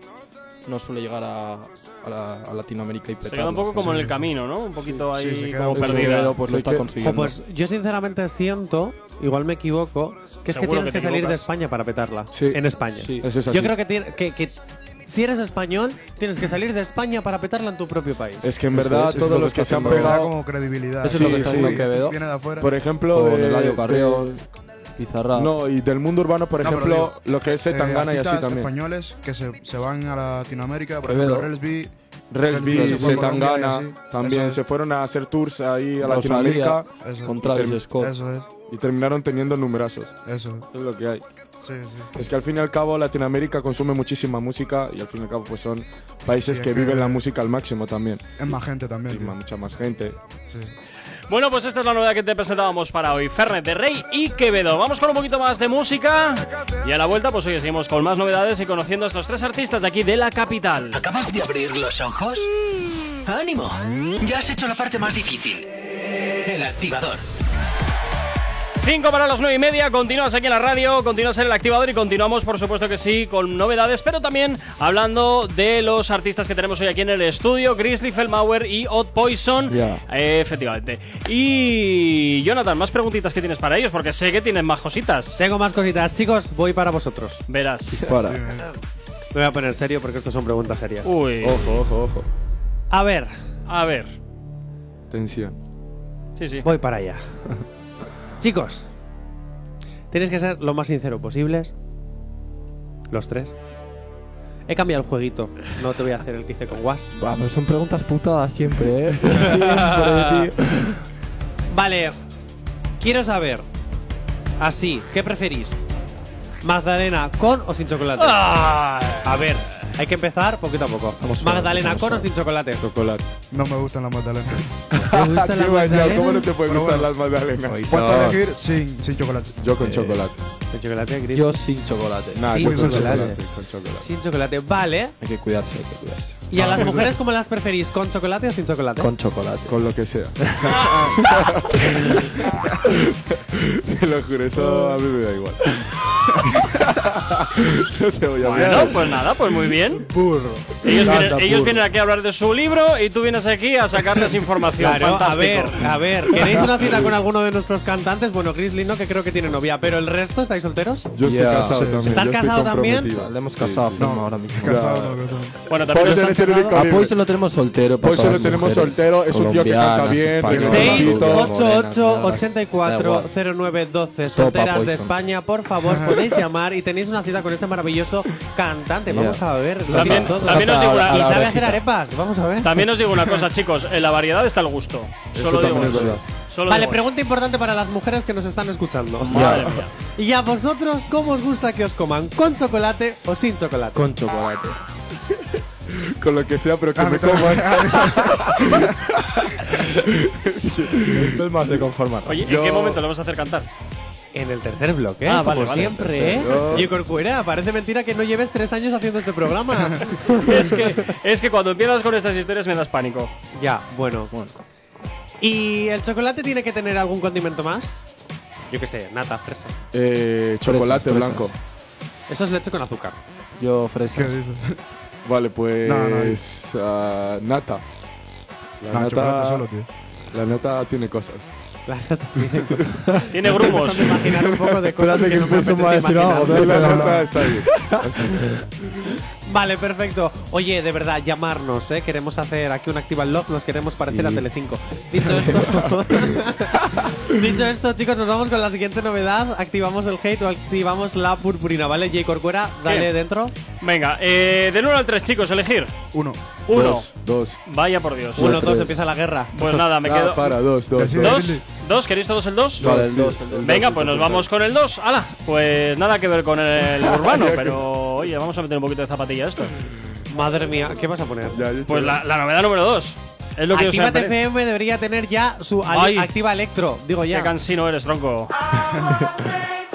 no suele llegar a, a la- a Latinoamérica y
Se
petarla.
queda un poco como en
sí,
el
sí.
camino, ¿no? Un poquito
Sí,
ahí
se queda
como.
Quevedo, pues lo
Sí,
está
Jo,
consiguiendo.
pues yo sinceramente siento, igual me equivoco, que es que tienes
que
salir de. España para petarla.
Sí.
En España.
Sí.
Eso es así.
Yo creo que, tiene- que, que si eres español, tienes que salir de España para petarla en tu propio país.
Es que en
Eso
verdad
es, eso es
todos
lo
los que se han pegado,
como credibilidad.
Eso es lo que
Sí,
está
sí.
haciendo Quevedo
Viene de afuera.
por ejemplo,
con
de-
Eladio Carrión,
no, y del mundo urbano, por
No,
ejemplo,
digo,
lo que es
Eh,
Zetangana y así también.
españoles que se, se van a Latinoamérica, por ejemplo, Relsby.
Resby,
Relsby se fue a Colombia y
Zetangana,
así.
también
es.
se fueron a hacer tours ahí a. Latinoamérica
es.
con Travis
term-
Scott.
Eso es.
y terminaron teniendo numerazos.
Eso
Eso es lo que hay.
es. Sí, sí.
Es que al fin y al cabo Latinoamérica consume muchísima música y al fin y al cabo pues son países
Sí,
que
es que-
viven la música al máximo también.
Es más gente
Y
también. tío.
mucha más gente.
Sí.
Bueno, pues esta es la novedad que te presentábamos para hoy. Fernet de Rey y Quevedo. Vamos con un poquito más de música. Y a la vuelta, pues hoy seguimos con más novedades y conociendo a estos tres artistas de aquí de la capital.
¿Acabas de abrir los ojos? ¡Ánimo! Ya has hecho la parte más difícil. El activador.
5 para las 9 y media, continúas aquí en la radio, continúas en el activador y continuamos, por supuesto que sí, con novedades, pero también hablando de los artistas que tenemos hoy aquí en el estudio, Grizzly, Feldmauer y Odd Poison. Eh, efectivamente. Y Jonathan, más preguntitas que tienes para ellos, porque sé que tienen más cositas.
Tengo más cositas. Chicos, voy para vosotros.
Verás.
Para.
Me voy a poner serio porque estas son preguntas serias.
Uy.
Ojo, ojo, ojo.
A ver,
A ver.
Tensión.
Sí, sí.
voy para allá. [LAUGHS] Chicos, tenéis que ser lo más sincero posibles. Los tres. He cambiado el jueguito. No te voy a hacer el que hice con Was.
Buah, pero son preguntas putadas siempre, ¿eh? [LAUGHS] Siempre, tío.
Vale, quiero saber. Así, ¿qué preferís? ¿Magdalena con o sin chocolate?
Ah.
A ver, hay que empezar poquito a poco. ¿Magdalena con o sin chocolate?
Chocolate.
No me gustan las magdalenas. [LAUGHS]
¿Te gusta la
Qué bañado,
magdalena?
¿Cómo no te pueden
Pero
gustar
bueno.
las magdalenas?
Puedo elegir sin, sin chocolate.
Yo con chocolate.
¿Con chocolate, Gris?
Yo sin chocolate.
Nada,
Sí,
yo
con
con
chocolate.
chocolate. Con chocolate.
Sin chocolate, vale.
Hay que cuidarse, hay que cuidarse.
¿Y a
Ah,
las
pues
mujeres cómo las preferís? ¿Con chocolate o sin chocolate?
Con chocolate.
Con lo que sea. [LAUGHS] [LAUGHS] Te lo juro, eso a mí me da igual. [LAUGHS] no te voy a
Bueno, pues nada, pues muy bien.
Burro.
Ellos,
Anda,
vienen, ellos
burro.
vienen aquí a hablar de su libro y tú vienes aquí a sacarles información.
Claro, a ver, a ver, ¿queréis una cita con alguno de nuestros cantantes? Bueno, Grizzly no, que creo que tiene novia, pero el resto, ¿estáis solteros?
Yo estoy
Yeah.
casado
Sí.
también.
¿Estás
yo estoy
casado también?
Le hemos casado a
Sí,
Flama ahora mismo.
Casado, no, casado.
Bueno, también
Es el.
A lo tenemos soltero. todas
lo tenemos soltero, es un tío que canta bien,
españolas,
6
Morenito.
rubias,
8 8
morenas,
84
da igual.
09 12
Sopa
solteras de. España, por favor, podéis llamar y tenéis una cita con este maravilloso cantante. Vamos a ver. lo
También- os digo una-
y sabe hacer arepas. Vamos a ver.
También os digo una cosa, chicos. En la variedad está el gusto. Solo digo. Solo
Vale, pregunta importante para las mujeres que nos están escuchando.
Madre mía.
¿Y a vosotros cómo os gusta que os coman? ¿Con chocolate o sin chocolate?
Con chocolate.
Con lo que sea, pero que
Ah,
me coman. [LAUGHS]
Esto es más de conformar.
Oye, ¿en
Yo-
qué momento lo vas a hacer cantar?
En el tercer bloque,
Ah,
como
vale, vale.
siempre, ¿eh?
Yo-
Y Corcuera, parece mentira que no lleves tres años haciendo este programa. [LAUGHS]
es, que, es que cuando empiezas con estas historias me das pánico.
ya, bueno. ¿Y el chocolate tiene que tener algún condimento más? Yo qué sé, nata, fresas.
Eh, chocolate
Fresas,
blanco.
Eso es leche con azúcar.
Yo
¿Qué
fresas.
Vale, pues.
No, no,
ah, nata. La
No,
nata.
solo, tío.
La nata tiene cosas.
La nata tiene [LAUGHS]
Tiene grumos.
Imaginar un poco de cosas
Espérate
que
que
no me
decir.
La nata está bien.
Vale, perfecto. Oye, de verdad, llamarnos, ¿eh? Queremos hacer aquí un Activa Love, nos queremos parecer a Telecinco. Dicho [LAUGHS] esto, dicho esto, chicos, nos vamos con la siguiente novedad. Activamos el hate o activamos la purpurina, ¿vale? J. Corcuera, dale
Bien.
dentro.
Venga, eh, del 1 al 3, chicos, elegir.
Uno.
Uno.
Dos, dos.
Vaya por Dios.
Uno, dos,
tres.
empieza la guerra.
Pues [LAUGHS] nada, me
Ah,
quedo.
para, dos, dos.
Así
dos.
¿Dos? ¿Dos? ¿Queréis todos el 2?
Vale, el 2.
Venga, pues nos vamos con el 2. ¡Hala! Pues nada que ver con el [LAUGHS] urbano, pero oye, vamos a meter un poquito de zapatilla a esto.
Madre mía, ¿qué vas a poner?
Ya, yo he
Pues la, la novedad número 2. Es lo que
Activa
apare-
FM debería tener ya su
Ay.
Activa Electro, digo
Qué
ya.
cansino eres, tronco. [LAUGHS]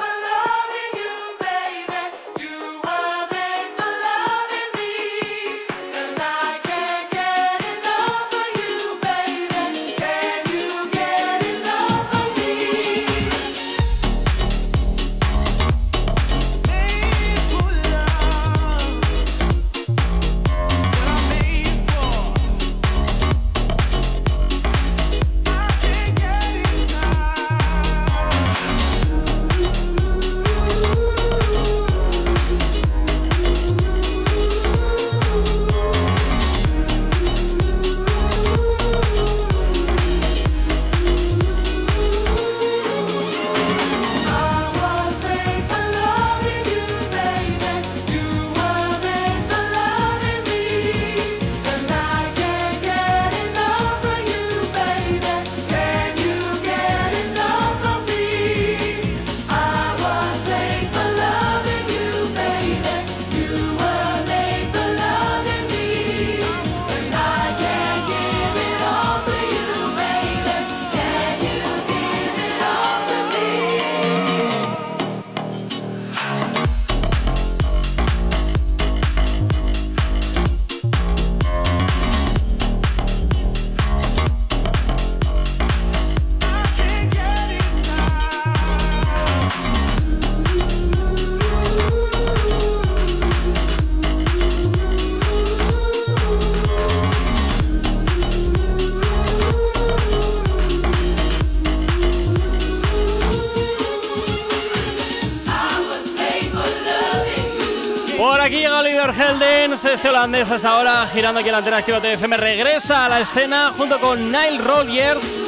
este holandés hasta ahora girando aquí en la antena activa TFM, regresa a la escena junto con Nile Rodgers.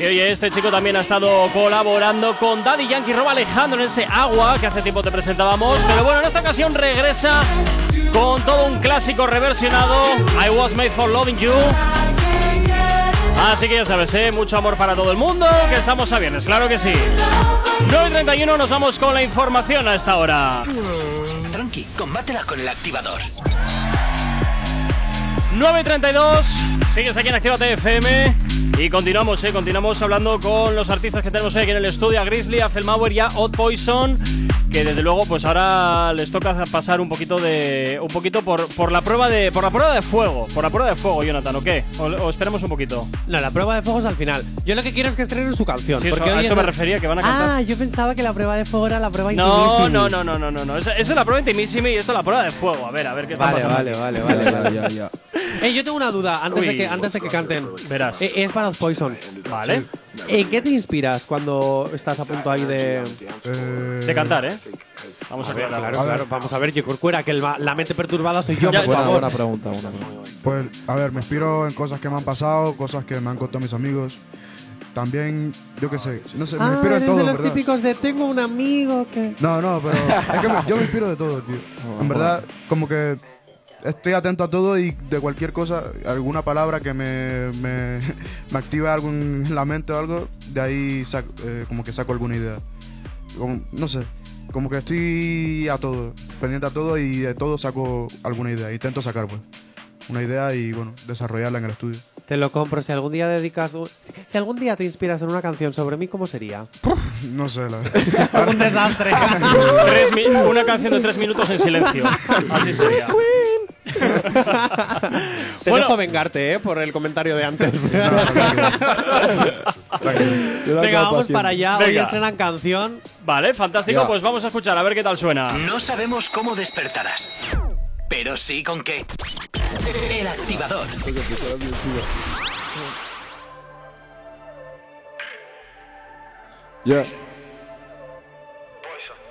Y oye, este chico también ha estado colaborando con Daddy Yankee Rob Alejandro en ese agua que hace tiempo te presentábamos. Pero bueno, en esta ocasión regresa con todo un clásico reversionado, I Was Made for Loving You. Así que ya sabes, ¿eh? mucho amor para todo el mundo, que estamos a viernes, claro que sí. 9.31 nos vamos con la información a esta hora.
Tranqui, combátela con el activador.
9.32, sigues aquí en Actívate FM y continuamos, eh, continuamos hablando con los artistas que tenemos aquí en el estudio, a Grizzly, a Felmauer y a Odd Poison, que desde luego pues ahora les toca pasar un poquito de un poquito por, por la prueba de por la prueba de fuego, por la prueba de fuego, Jonathan, ¿o qué? O, o esperemos un poquito.
No, la prueba de fuego es al final. Yo lo que quiero es que estrenen su canción.
Sí, eso-
porque
a eso
es
me
la-
refería, que van a cantar.
Ah, yo pensaba que la prueba de fuego era la prueba
No, no, no, no, no, no, no. Esa, esa es la prueba intimísima y esto es la prueba de fuego. A ver, a ver qué está
Vale,
pasando.
vale, vale, vale, vale.
ya, ya. [LAUGHS]
Eh, yo tengo una duda antes, de que, antes de que canten.
Verás.
Eh, es para Poison.
Vale.
¿En qué te inspiras cuando estás a punto ahí de.
De cantar, ¿eh? Vamos a ver.
Claro, claro. Vamos a ver, yo Corcuera, que el ma- la mente perturbada soy yo, por
buena,
favor.
buena pregunta, buena pregunta.
Pues, a ver, me inspiro en cosas que me han pasado, cosas que me han contado mis amigos. También, yo qué sé, no sé, me
Ah,
inspiro en
eres
todo,
de los
¿verdad?
típicos de tengo un amigo que.
No, no, pero es que me- yo me inspiro de todo, tío. [LAUGHS] En verdad, como que estoy atento a todo y de cualquier cosa, alguna palabra que me, me, [LAUGHS] me active algo en la mente o algo, de ahí saco, eh, como que saco alguna idea. Como- no sé, como que estoy a todo, pendiente a todo y de todo saco alguna idea. Intento sacar, pues, una idea y, bueno, desarrollarla en el estudio.
Te lo compro. Si algún día dedicas. si- Si algún día te inspiras en una canción sobre mí, ¿cómo sería?
No sé, la verdad. [LAUGHS]
un desastre. [LAUGHS]
Tres mi- una canción de tres minutos en silencio. Así sería.
Te
Bueno.
dejo vengarte, ¿eh? Por el comentario de antes.
La [LAUGHS]
Venga, vamos para allá. Hoy
Venga.
estrenan canción.
Vale, fantástico.
Ya.
Pues vamos a escuchar a ver qué tal suena.
No sabemos cómo despertarás, pero sí con qué. El activador.
Yeah.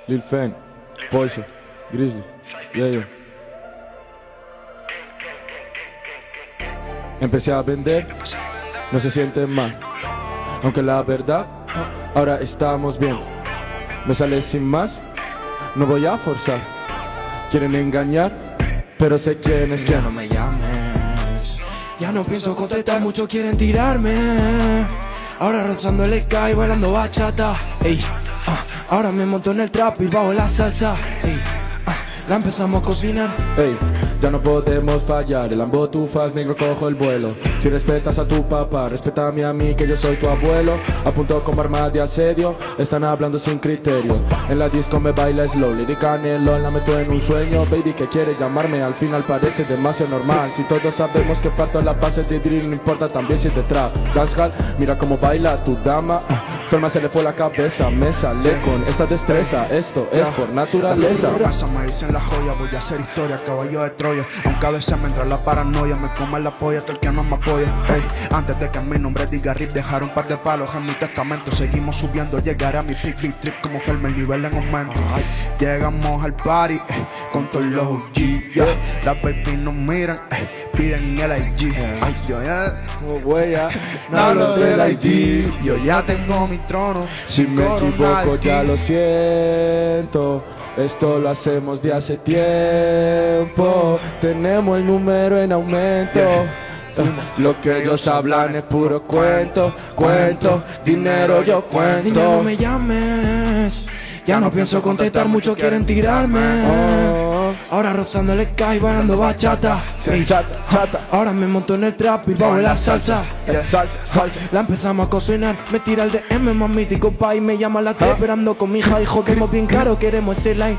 Lil Fen, Poison, Grizzly. Yeah, yeah. Empecé a vender, no se sienten mal. Aunque la verdad, ahora estamos bien. Me sale sin más, no voy a forzar. Quieren engañar, pero sé quién es
Ya
quién.
no me llames. Ya no pienso contestar, muchos quieren tirarme. Ahora rozando el ska y bailando bachata. Ey, ah, ahora me monto en el trap y bajo la salsa. Ey, ah, la empezamos a cocinar.
Ey, ya no podemos fallar. El ambo tú fas, negro, cojo el vuelo. Si respetas a tu papá, respétame a mí que yo soy tu abuelo. A punto como arma de asedio, están hablando sin criterio. En la disco me baila slow, Lady Canelo la meto en un sueño. Baby que quiere llamarme, al final parece demasiado normal. Si todos sabemos que falta la base de drill, no importa también si de trap. Dancehall, mira cómo baila tu dama. Alma se le fue la cabeza, me sale con esta destreza. Esto es por naturaleza.
Raza me dicen la joya, voy a hacer historia, caballo de Troya. Aunque a veces me entra la paranoia, me come la polla, todo el que no me apoya. Antes de que mi nombre diga rip, dejar un par de palos en mi testamento. Seguimos subiendo, llegaré a mi big big trip como Fermi, el nivel en aumento. Llegamos al party eh, con todos los OG. yeah. Las baby nos miran, eh, piden el IG. Ay, yo ya, no [LAUGHS] hablo del IG. Yo ya tengo mi trono.
Si me equivoco ya lo siento Esto lo hacemos de hace tiempo. Tenemos el número en aumento. Ah, Lo que ellos hablan es puro cuento, cuento, dinero yo
Niña, no
cuento
me llames. Ya no pienso contestar, muchos quieren tirarme. Ahora rozando el ska y bailando bachata. Ey,
Chata, chata,
Ahora me monto en el trap y bajo la salsa.
salsa, salsa
La empezamos a cocinar, me tira el DM, mamítico pa' y me llama la tele esperando con mi hija. Y jodemos bien caro, queremos ese line.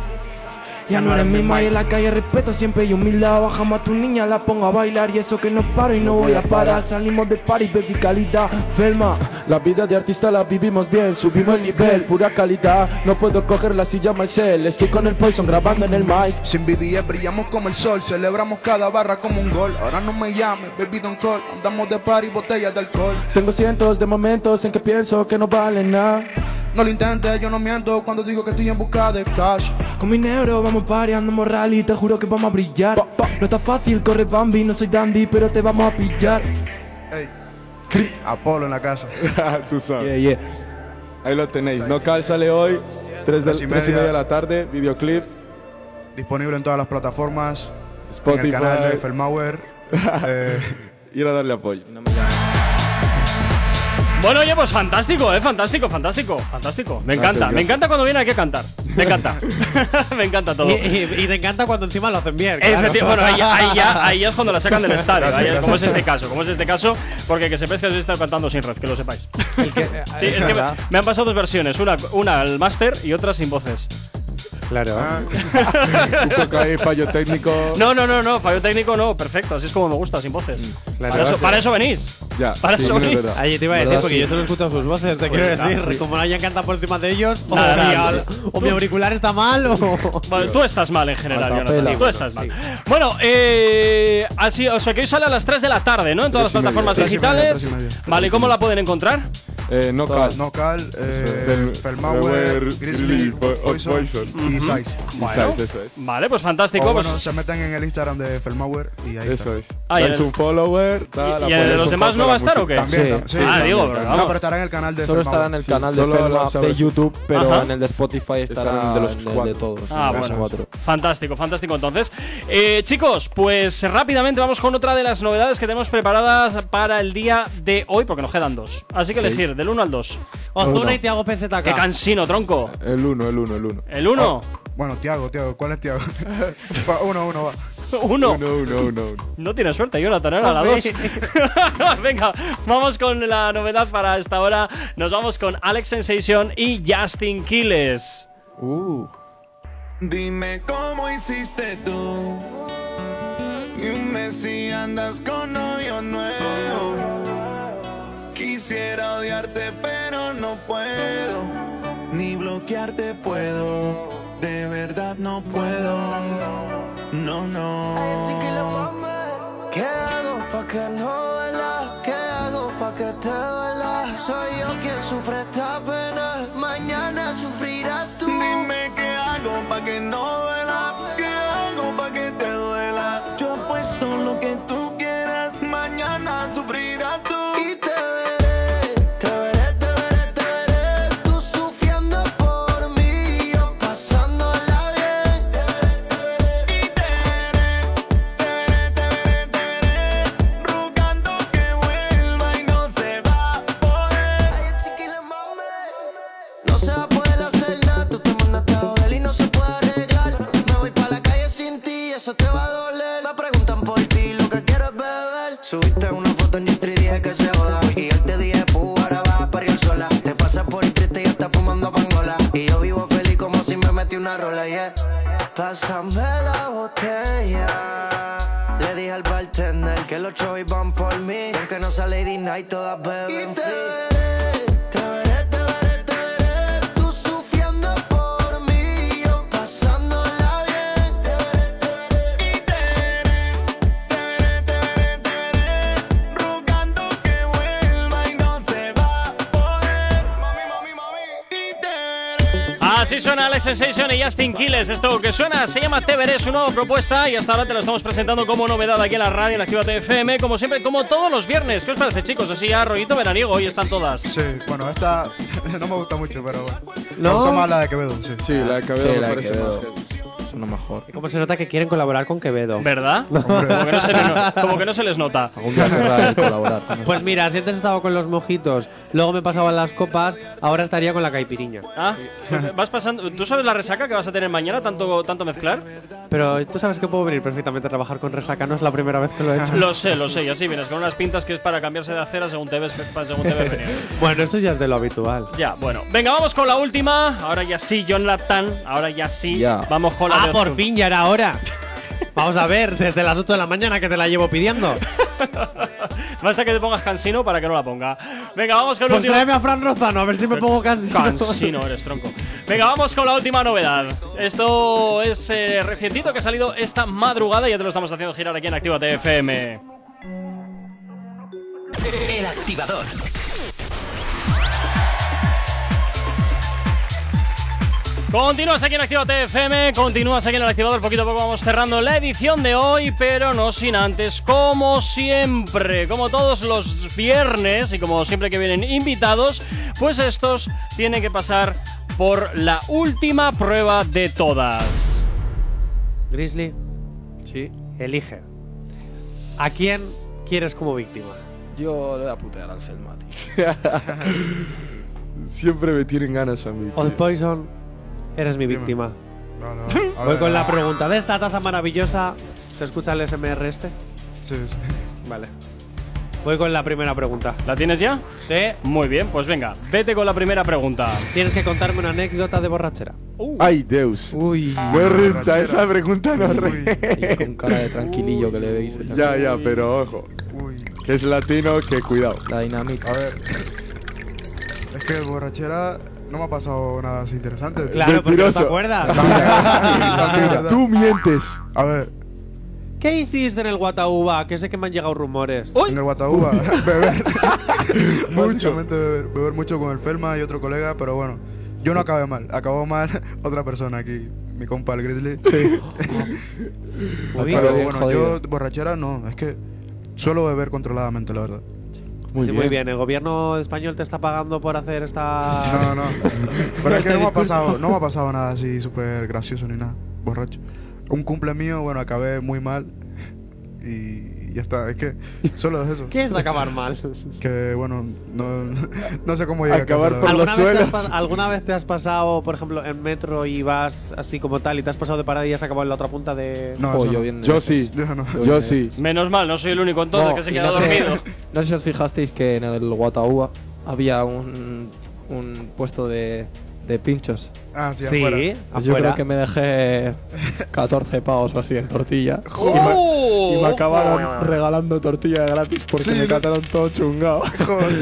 Ya no eres mi ma y en la calle respeto siempre y humildad. Bajamos a tu niña, la pongo a bailar y eso que no paro y no voy a parar. Salimos de party, baby, calidad, felma.
La vida de artista la vivimos bien, subimos el nivel, pura calidad. No puedo coger la silla Marcel, estoy con el Poison grabando en el mic.
Sin BBS brillamos como el sol, celebramos cada barra como un gol. Ahora no me llames, baby don't call, andamos de party, botellas de alcohol.
Tengo cientos de momentos en que pienso que no valen nada.
No lo intentes, yo no miento cuando digo que estoy en busca de cash.
Con mi negro vamos pareando moral y te juro que vamos a brillar No está fácil, corre Bambi, no soy dandy, pero te vamos a pillar
Ey, Apolo en la casa. [LAUGHS]
Tú sabes
Yeah, yeah
Ahí lo tenéis, No Cal sale hoy, 3
Tres y
y,
media.
media de la tarde, videoclip,
Disponible en todas las plataformas.
Spotify.
En el canal de Felmauer. [LAUGHS] eh,
ir a darle apoyo.
Bueno, oye, pues fantástico, eh, fantástico, fantástico, fantástico. Me encanta,
Gracias,
me encanta cuando viene aquí a cantar. Me encanta. [LAUGHS] [LAUGHS] me encanta todo.
Y, y- y te encanta cuando encima lo hacen bien. claro.
Bueno, ahí, ahí ya, ahí es cuando la sacan del estadio,
Gracias,
ahí como es este caso, como es este caso, porque que sepáis que os he estado cantando sin red, que lo sepáis.
El que-
Sí, es que me, me han pasado dos versiones, una, una al máster y otra sin voces.
Claro. [LAUGHS]
Un poco ahí fallo técnico.
No, no, no, no, fallo técnico no, perfecto, así es como me gusta, sin voces.
Claro.
para, eso, para eso venís.
Ya,
Para
sí,
eso
es
venís.
te iba a decir, porque
Sí.
yo solo he escuchado sus voces, te quiero decir.
sí.
Como no hayan cantado por encima de ellos, o,
Nada,
mi,
nada.
al- o mi auricular está mal o.
Bueno, tú estás mal en general, Jonathan. sí, tú estás mal. Bueno, eh, así, o sea que hoy sale a las 3 de la tarde, ¿no? En todas las plataformas digitales. Vale, ¿y cómo la pueden encontrar?
Eh, no cal.
Nocal, eh, Grizzly, Poison, y Size.
Y
Bueno.
size, eso es.
Vale, pues fantástico.
O
pues-
bueno, se meten en el Instagram de Felmauer y ahí
Eso
está.
es.
Ah, el-
un follower. tal,
¿Y- y el de los demás no va a estar o qué?
También,
Sí.
tam- sí,
Ah,
también.
digo, pero
No, pero estará en el canal de
Solo
Felmauer.
estará en el
Sí,
canal de. YouTube, pero
Ajá.
en el de Spotify estará
en el de los
en el de
cuatro.
todos.
Ah, bueno.
cuatro.
Fantástico, fantástico. Entonces, eh, chicos, pues rápidamente vamos con otra de las novedades que tenemos preparadas para el día de hoy, porque nos quedan dos. Así que elegir del 1 al 2.
Ozuna y Tiago PZK.
Qué cansino, tronco.
El uno, el uno, el uno.
El 1.
Bueno, Tiago, Tiago, ¿cuál es Tiago? [LAUGHS] Va, uno, uno, va. [LAUGHS]
Uno.
Uno, uno, uno, uno.
No tiene suerte, Jonathan, era la 2. [LAUGHS] Venga, vamos con la novedad para esta hora. Nos vamos con Alex Sensation y Justin Quiles.
Uh.
Dime cómo hiciste tú. Y un mes si andas con novio nuevo. Quisiera odiarte, pero no puedo. Ni bloquearte puedo. De verdad no puedo. No, no.
¿Qué hago pa' que no duela? ¿Qué hago pa' que te duela? Soy yo quien sufre esta
Justin Quiles. Esto que suena se llama Te Veré, su nueva propuesta y hasta ahora te lo estamos presentando como novedad aquí en la radio en Actívate FM, como siempre, como todos los viernes. ¿Qué os parece, chicos? Así ya rollito veraniego, hoy están todas.
Sí, bueno, esta [LAUGHS] no me gusta mucho, pero bueno. Me
¿No?
gusta más la de Quevedo, sí.
Sí, la de Quevedo
Sí,
me
la de
parece
Quevedo.
más
mejor.
Como se nota que quieren colaborar con Quevedo.
¿Verdad? [LAUGHS] Como que, no se les, no- como que no se les nota.
Algún día querrá él colaborar con él.
Pues mira, si antes estaba con los mojitos, luego me pasaban las copas, ahora estaría con la caipiriña.
Ah, vas pasando. ¿Tú sabes la resaca que vas a tener mañana, tanto, tanto mezclar?
Pero tú sabes que puedo venir perfectamente a trabajar con resaca, no es la primera vez que lo he hecho.
Lo sé, lo sé, y así vienes con unas pintas que es para cambiarse de acera según te ves, según te ves venir. [LAUGHS]
bueno, eso ya es de lo habitual.
Ya, bueno. Venga, vamos con la última. Ahora ya sí, Jonathan. Ahora ya sí.
Ya.
Vamos con la
Ah, por fin, ya era hora. Vamos a ver, desde las 8 de la mañana que te la llevo pidiendo.
Basta que te pongas cansino para que no la ponga. Venga, vamos con la
Pues
última.
tráeme a Fran Rozano, a ver si me pongo cansino.
Cansino eres, tronco. Venga, vamos con la última novedad. Esto es eh, recientito que ha salido esta madrugada y ya te lo estamos haciendo girar aquí en Actívate FM.
El activador.
Continúas aquí en Actívate FM, continúas aquí en el activador. Poquito a poco vamos cerrando la edición de hoy, pero no sin antes, como siempre, como todos los viernes y como siempre que vienen invitados, pues estos tienen que pasar por la última prueba de todas.
Grizzly,
Sí.
elige. ¿A quién quieres como víctima?
Yo le voy a putear al Felma, tío. [LAUGHS]
Siempre me tienen ganas a mí.
Poison, eres mi víctima.
No, no. [LAUGHS] A
Voy
ver,
con la pregunta de esta taza maravillosa. ¿Se escucha el SMR este?
Sí, sí.
Vale. Voy con la primera pregunta.
¿La tienes ya?
Sí.
Muy bien, pues venga, vete con la primera pregunta.
Tienes que contarme una anécdota de borrachera.
Ay, Deus.
Uy.
No renta, esa pregunta no renta.
con cara de tranquilillo que le veis. [LAUGHS]
Ya, ya, pero ojo. Que es latino, que cuidado.
La dinamita.
A ver. Es que borrachera no me ha pasado nada así interesante.
Claro, porque no te acuerdas. [LAUGHS]
Tú mientes.
A ver,
¿Qué hiciste en el Guatauba? Que sé que me han llegado rumores.
en el Guataúba, [LAUGHS] beber. [LAUGHS]
Mucho.
Beber, beber mucho con el Felma y otro colega, pero bueno, yo no acabé mal. Acabó mal otra persona aquí, mi compa el Grizzly.
Muy
pero
bien,
bueno, yo borrachera no, es que suelo beber controladamente, la verdad.
Muy
Sí,
bien.
muy bien. ¿El gobierno español te está pagando por hacer esta...? [LAUGHS]
No, no. [LAUGHS] Pero es que
Este
no me, ha
discurso.
pasado, no me ha pasado nada así súper gracioso ni nada, borracho. Un cumple mío, bueno, acabé muy mal y ya está. Es que solo es eso. [LAUGHS]
¿Qué es acabar mal?
Que bueno, no, no sé cómo llegué a casa,
Acabar por los
¿Alguna vez, te has
suelos.
¿Alguna vez te has pasado, por ejemplo, en metro y vas así como tal y te has pasado de parada y has acabado en la otra punta de...?
No, eso
yo
no.
Yo sí.
Yo no.
Yo sí.
Menos mal, no soy el único entonces
No,
que se queda
no sé-
dormido. [LAUGHS]
No sé si os fijasteis que en el Guataúba había un, un puesto de, de pinchos.
Ah, sí,
Sí,
afuera.
Pues yo
afuera.
creo que me dejé 14 pavos o así en tortilla.
¡Oh!
Y, me, y me
¡Ojo!
acabaron regalando tortilla gratis porque
Sí,
me cataron todo chungado.
Joder.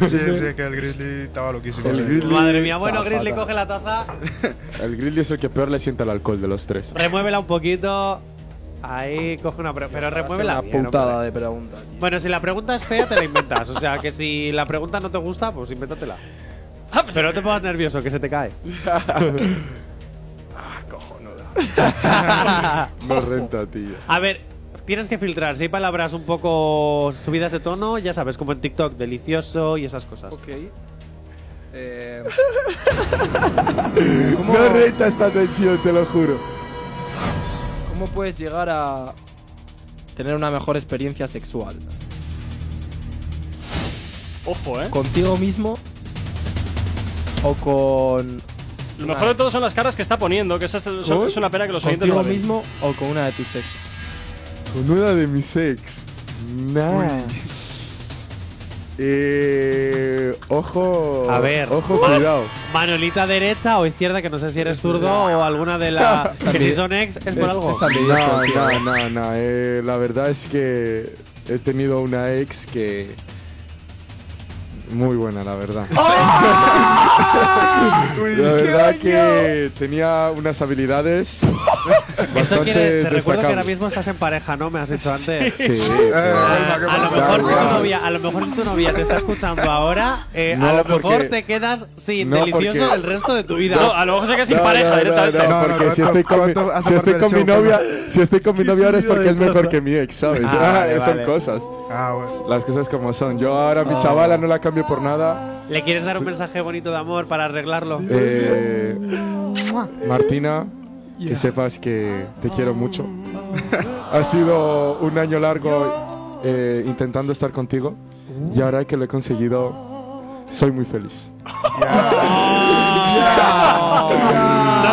Sí, [LAUGHS] sí, es que el Grizzly estaba loquísimo.
El. Grizzly.
Madre mía, bueno, Grizzly coge la taza,
El Grizzly es el que peor le sienta el alcohol de los tres.
remuévela un poquito. Ahí coge una... pre- Pero remuévela
Una
bien,
putada
hombre.
de pregunta. tío.
Bueno, si la pregunta es fea, te la inventas. O sea, que si la pregunta no te gusta, pues invéntatela. Pero no te pongas nervioso, que se te cae. [LAUGHS]
No [LAUGHS] renta, tío.
A ver, tienes que filtrar. Si hay palabras un poco subidas de tono, ya sabes, como en TikTok, delicioso y esas cosas.
Ok. Eh, [LAUGHS]
No renta esta tensión, te lo juro.
¿Cómo puedes llegar a tener una mejor experiencia sexual?
Ojo, eh.
¿Contigo mismo o con
Lo mejor de todo son las caras que está poniendo, que esa es, eso- es una pena que los oyentes no ven.
mismo o con una de tus ex?
Con una de mis ex. Nah. Eh, ojo.
A ver,
Ojo,
man-
cuidado.
Manolita derecha o izquierda, que no sé si eres zurdo o alguna de las. [LAUGHS] que si son ex, es por
Es-
algo.
No, no, no, no. eh, la verdad es que he tenido una ex que. Muy buena, la verdad. [LAUGHS] la verdad que tenía unas habilidades [LAUGHS]
Eso
bastante
quiere, te recuerdo que ahora
destacables.
mismo estás en pareja, ¿no? Me has dicho antes.
Sí,
Eh,
A,
Alma, ¿qué
a lo mejor si tu novia, a lo mejor si tu novia te está escuchando ahora, eh,
No,
a lo mejor
porque-
te quedas sin
no,
delicioso
porque-
el resto de tu vida.
No, a lo mejor se queda sin
No,
pareja
no,
directamente.
No, no,
No, no,
porque
no,
si
no,
estoy con mi,
¿cuánto hace
si estoy
parte
con mi
del show,
novia, si estoy con mi novia ahora es porque es mejor que mi ex, ¿sabes?
Ah, vale,
son
vale.
cosas.
Ah, bueno.
Las cosas como son. Yo ahora mi chavala no la cambio por nada.
¿Le quieres dar un mensaje bonito de amor para arreglarlo?
Eh, Martina, que sepas que te quiero mucho. ha sido un año largo eh, intentando estar contigo y ahora que lo he conseguido, soy muy feliz.
No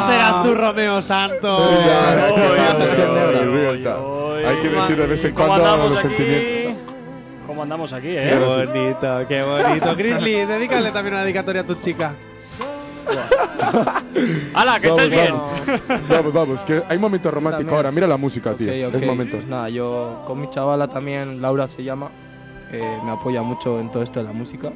serás tú, Romeo Santos.
Hay que decir de vez en
¿Cómo
cuando los sentimientos.
¿Cómo andamos aquí,
Qué
eh?
bonito, qué bonito. Grizzly, dedícale también una dedicatoria a tu chica. [LAUGHS]
¡Hala, que
Vamos,
estés bien!
vamos. Vamos, vamos, que hay momento romántico
también.
ahora. Mira la música, tío.
Ok, ok.
Es momento.
Nada, yo con mi chavala también, Laura se llama, eh, me apoya mucho en todo esto de la música.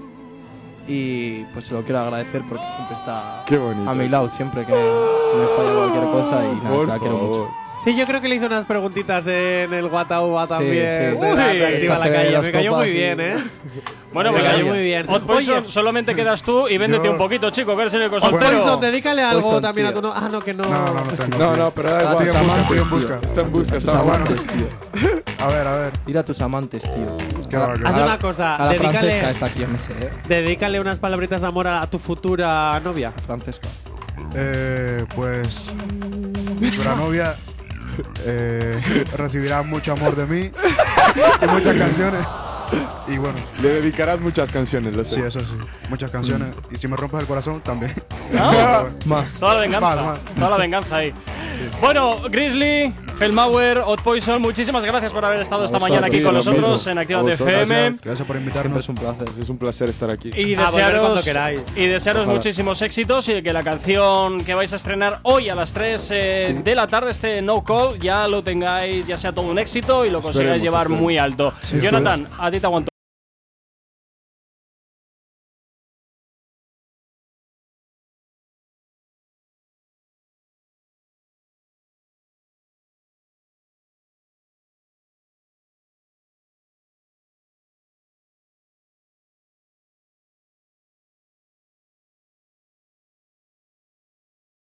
Y pues se lo quiero agradecer porque siempre está
Qué
a mi lado, siempre que me falla cualquier cosa y nada,
Por
la quiero
favor.
mucho.
Sí, yo creo que le hice unas preguntitas en el Guatauba también.
sí.
de la
Uy,
la calle.
las
Me cayó
copas
muy bien, ¿eh? [LAUGHS]
Bueno,
Me
pues
cayó muy bien.
Hot Poison,
Oye.
solamente quedas tú y véndete un poquito, chico, que eres el
Hot
soltero.
Poison, dedícale algo
Poison,
también a tu no. Ah, no, que no.
No, no, no tengo.
No, no, pero da igual.
Estoy en busca, estoy en
tío.
busca.
Está en busca, está en busca.
A ver, a ver.
Ir a tus amantes, tío.
Haz una cosa,
A la Francesca
dedícale,
está aquí en ese, eh.
dedícale unas palabritas de amor a tu futura novia.
Francesca.
Eh, pues. Futura novia. Eh, recibirá mucho amor de mí y muchas canciones. Y bueno,
Le dedicarás muchas canciones, lo sé.
sí, eso sí, muchas canciones. Y si me rompes el corazón, también.
Ah, [LAUGHS]
Más.
Toda la venganza.
Más, más.
Toda la venganza ahí. Bueno, Grizzly, Felmauer, Hot Poison, muchísimas gracias por haber estado esta mañana aquí con nosotros
mismo.
en
A vosotros,
FM.
Gracias por
Siempre
invitarnos.
es un placer, es un placer estar aquí.
Y
volver
desearos,
cuando queráis.
y desearos
Ojalá.
muchísimos éxitos y que la canción que vais a estrenar hoy a las 3 eh, de la tarde, este No Call, ya lo tengáis, ya sea todo un éxito y lo consigáis llevar
esperemos.
muy alto. Jonathan, a ti te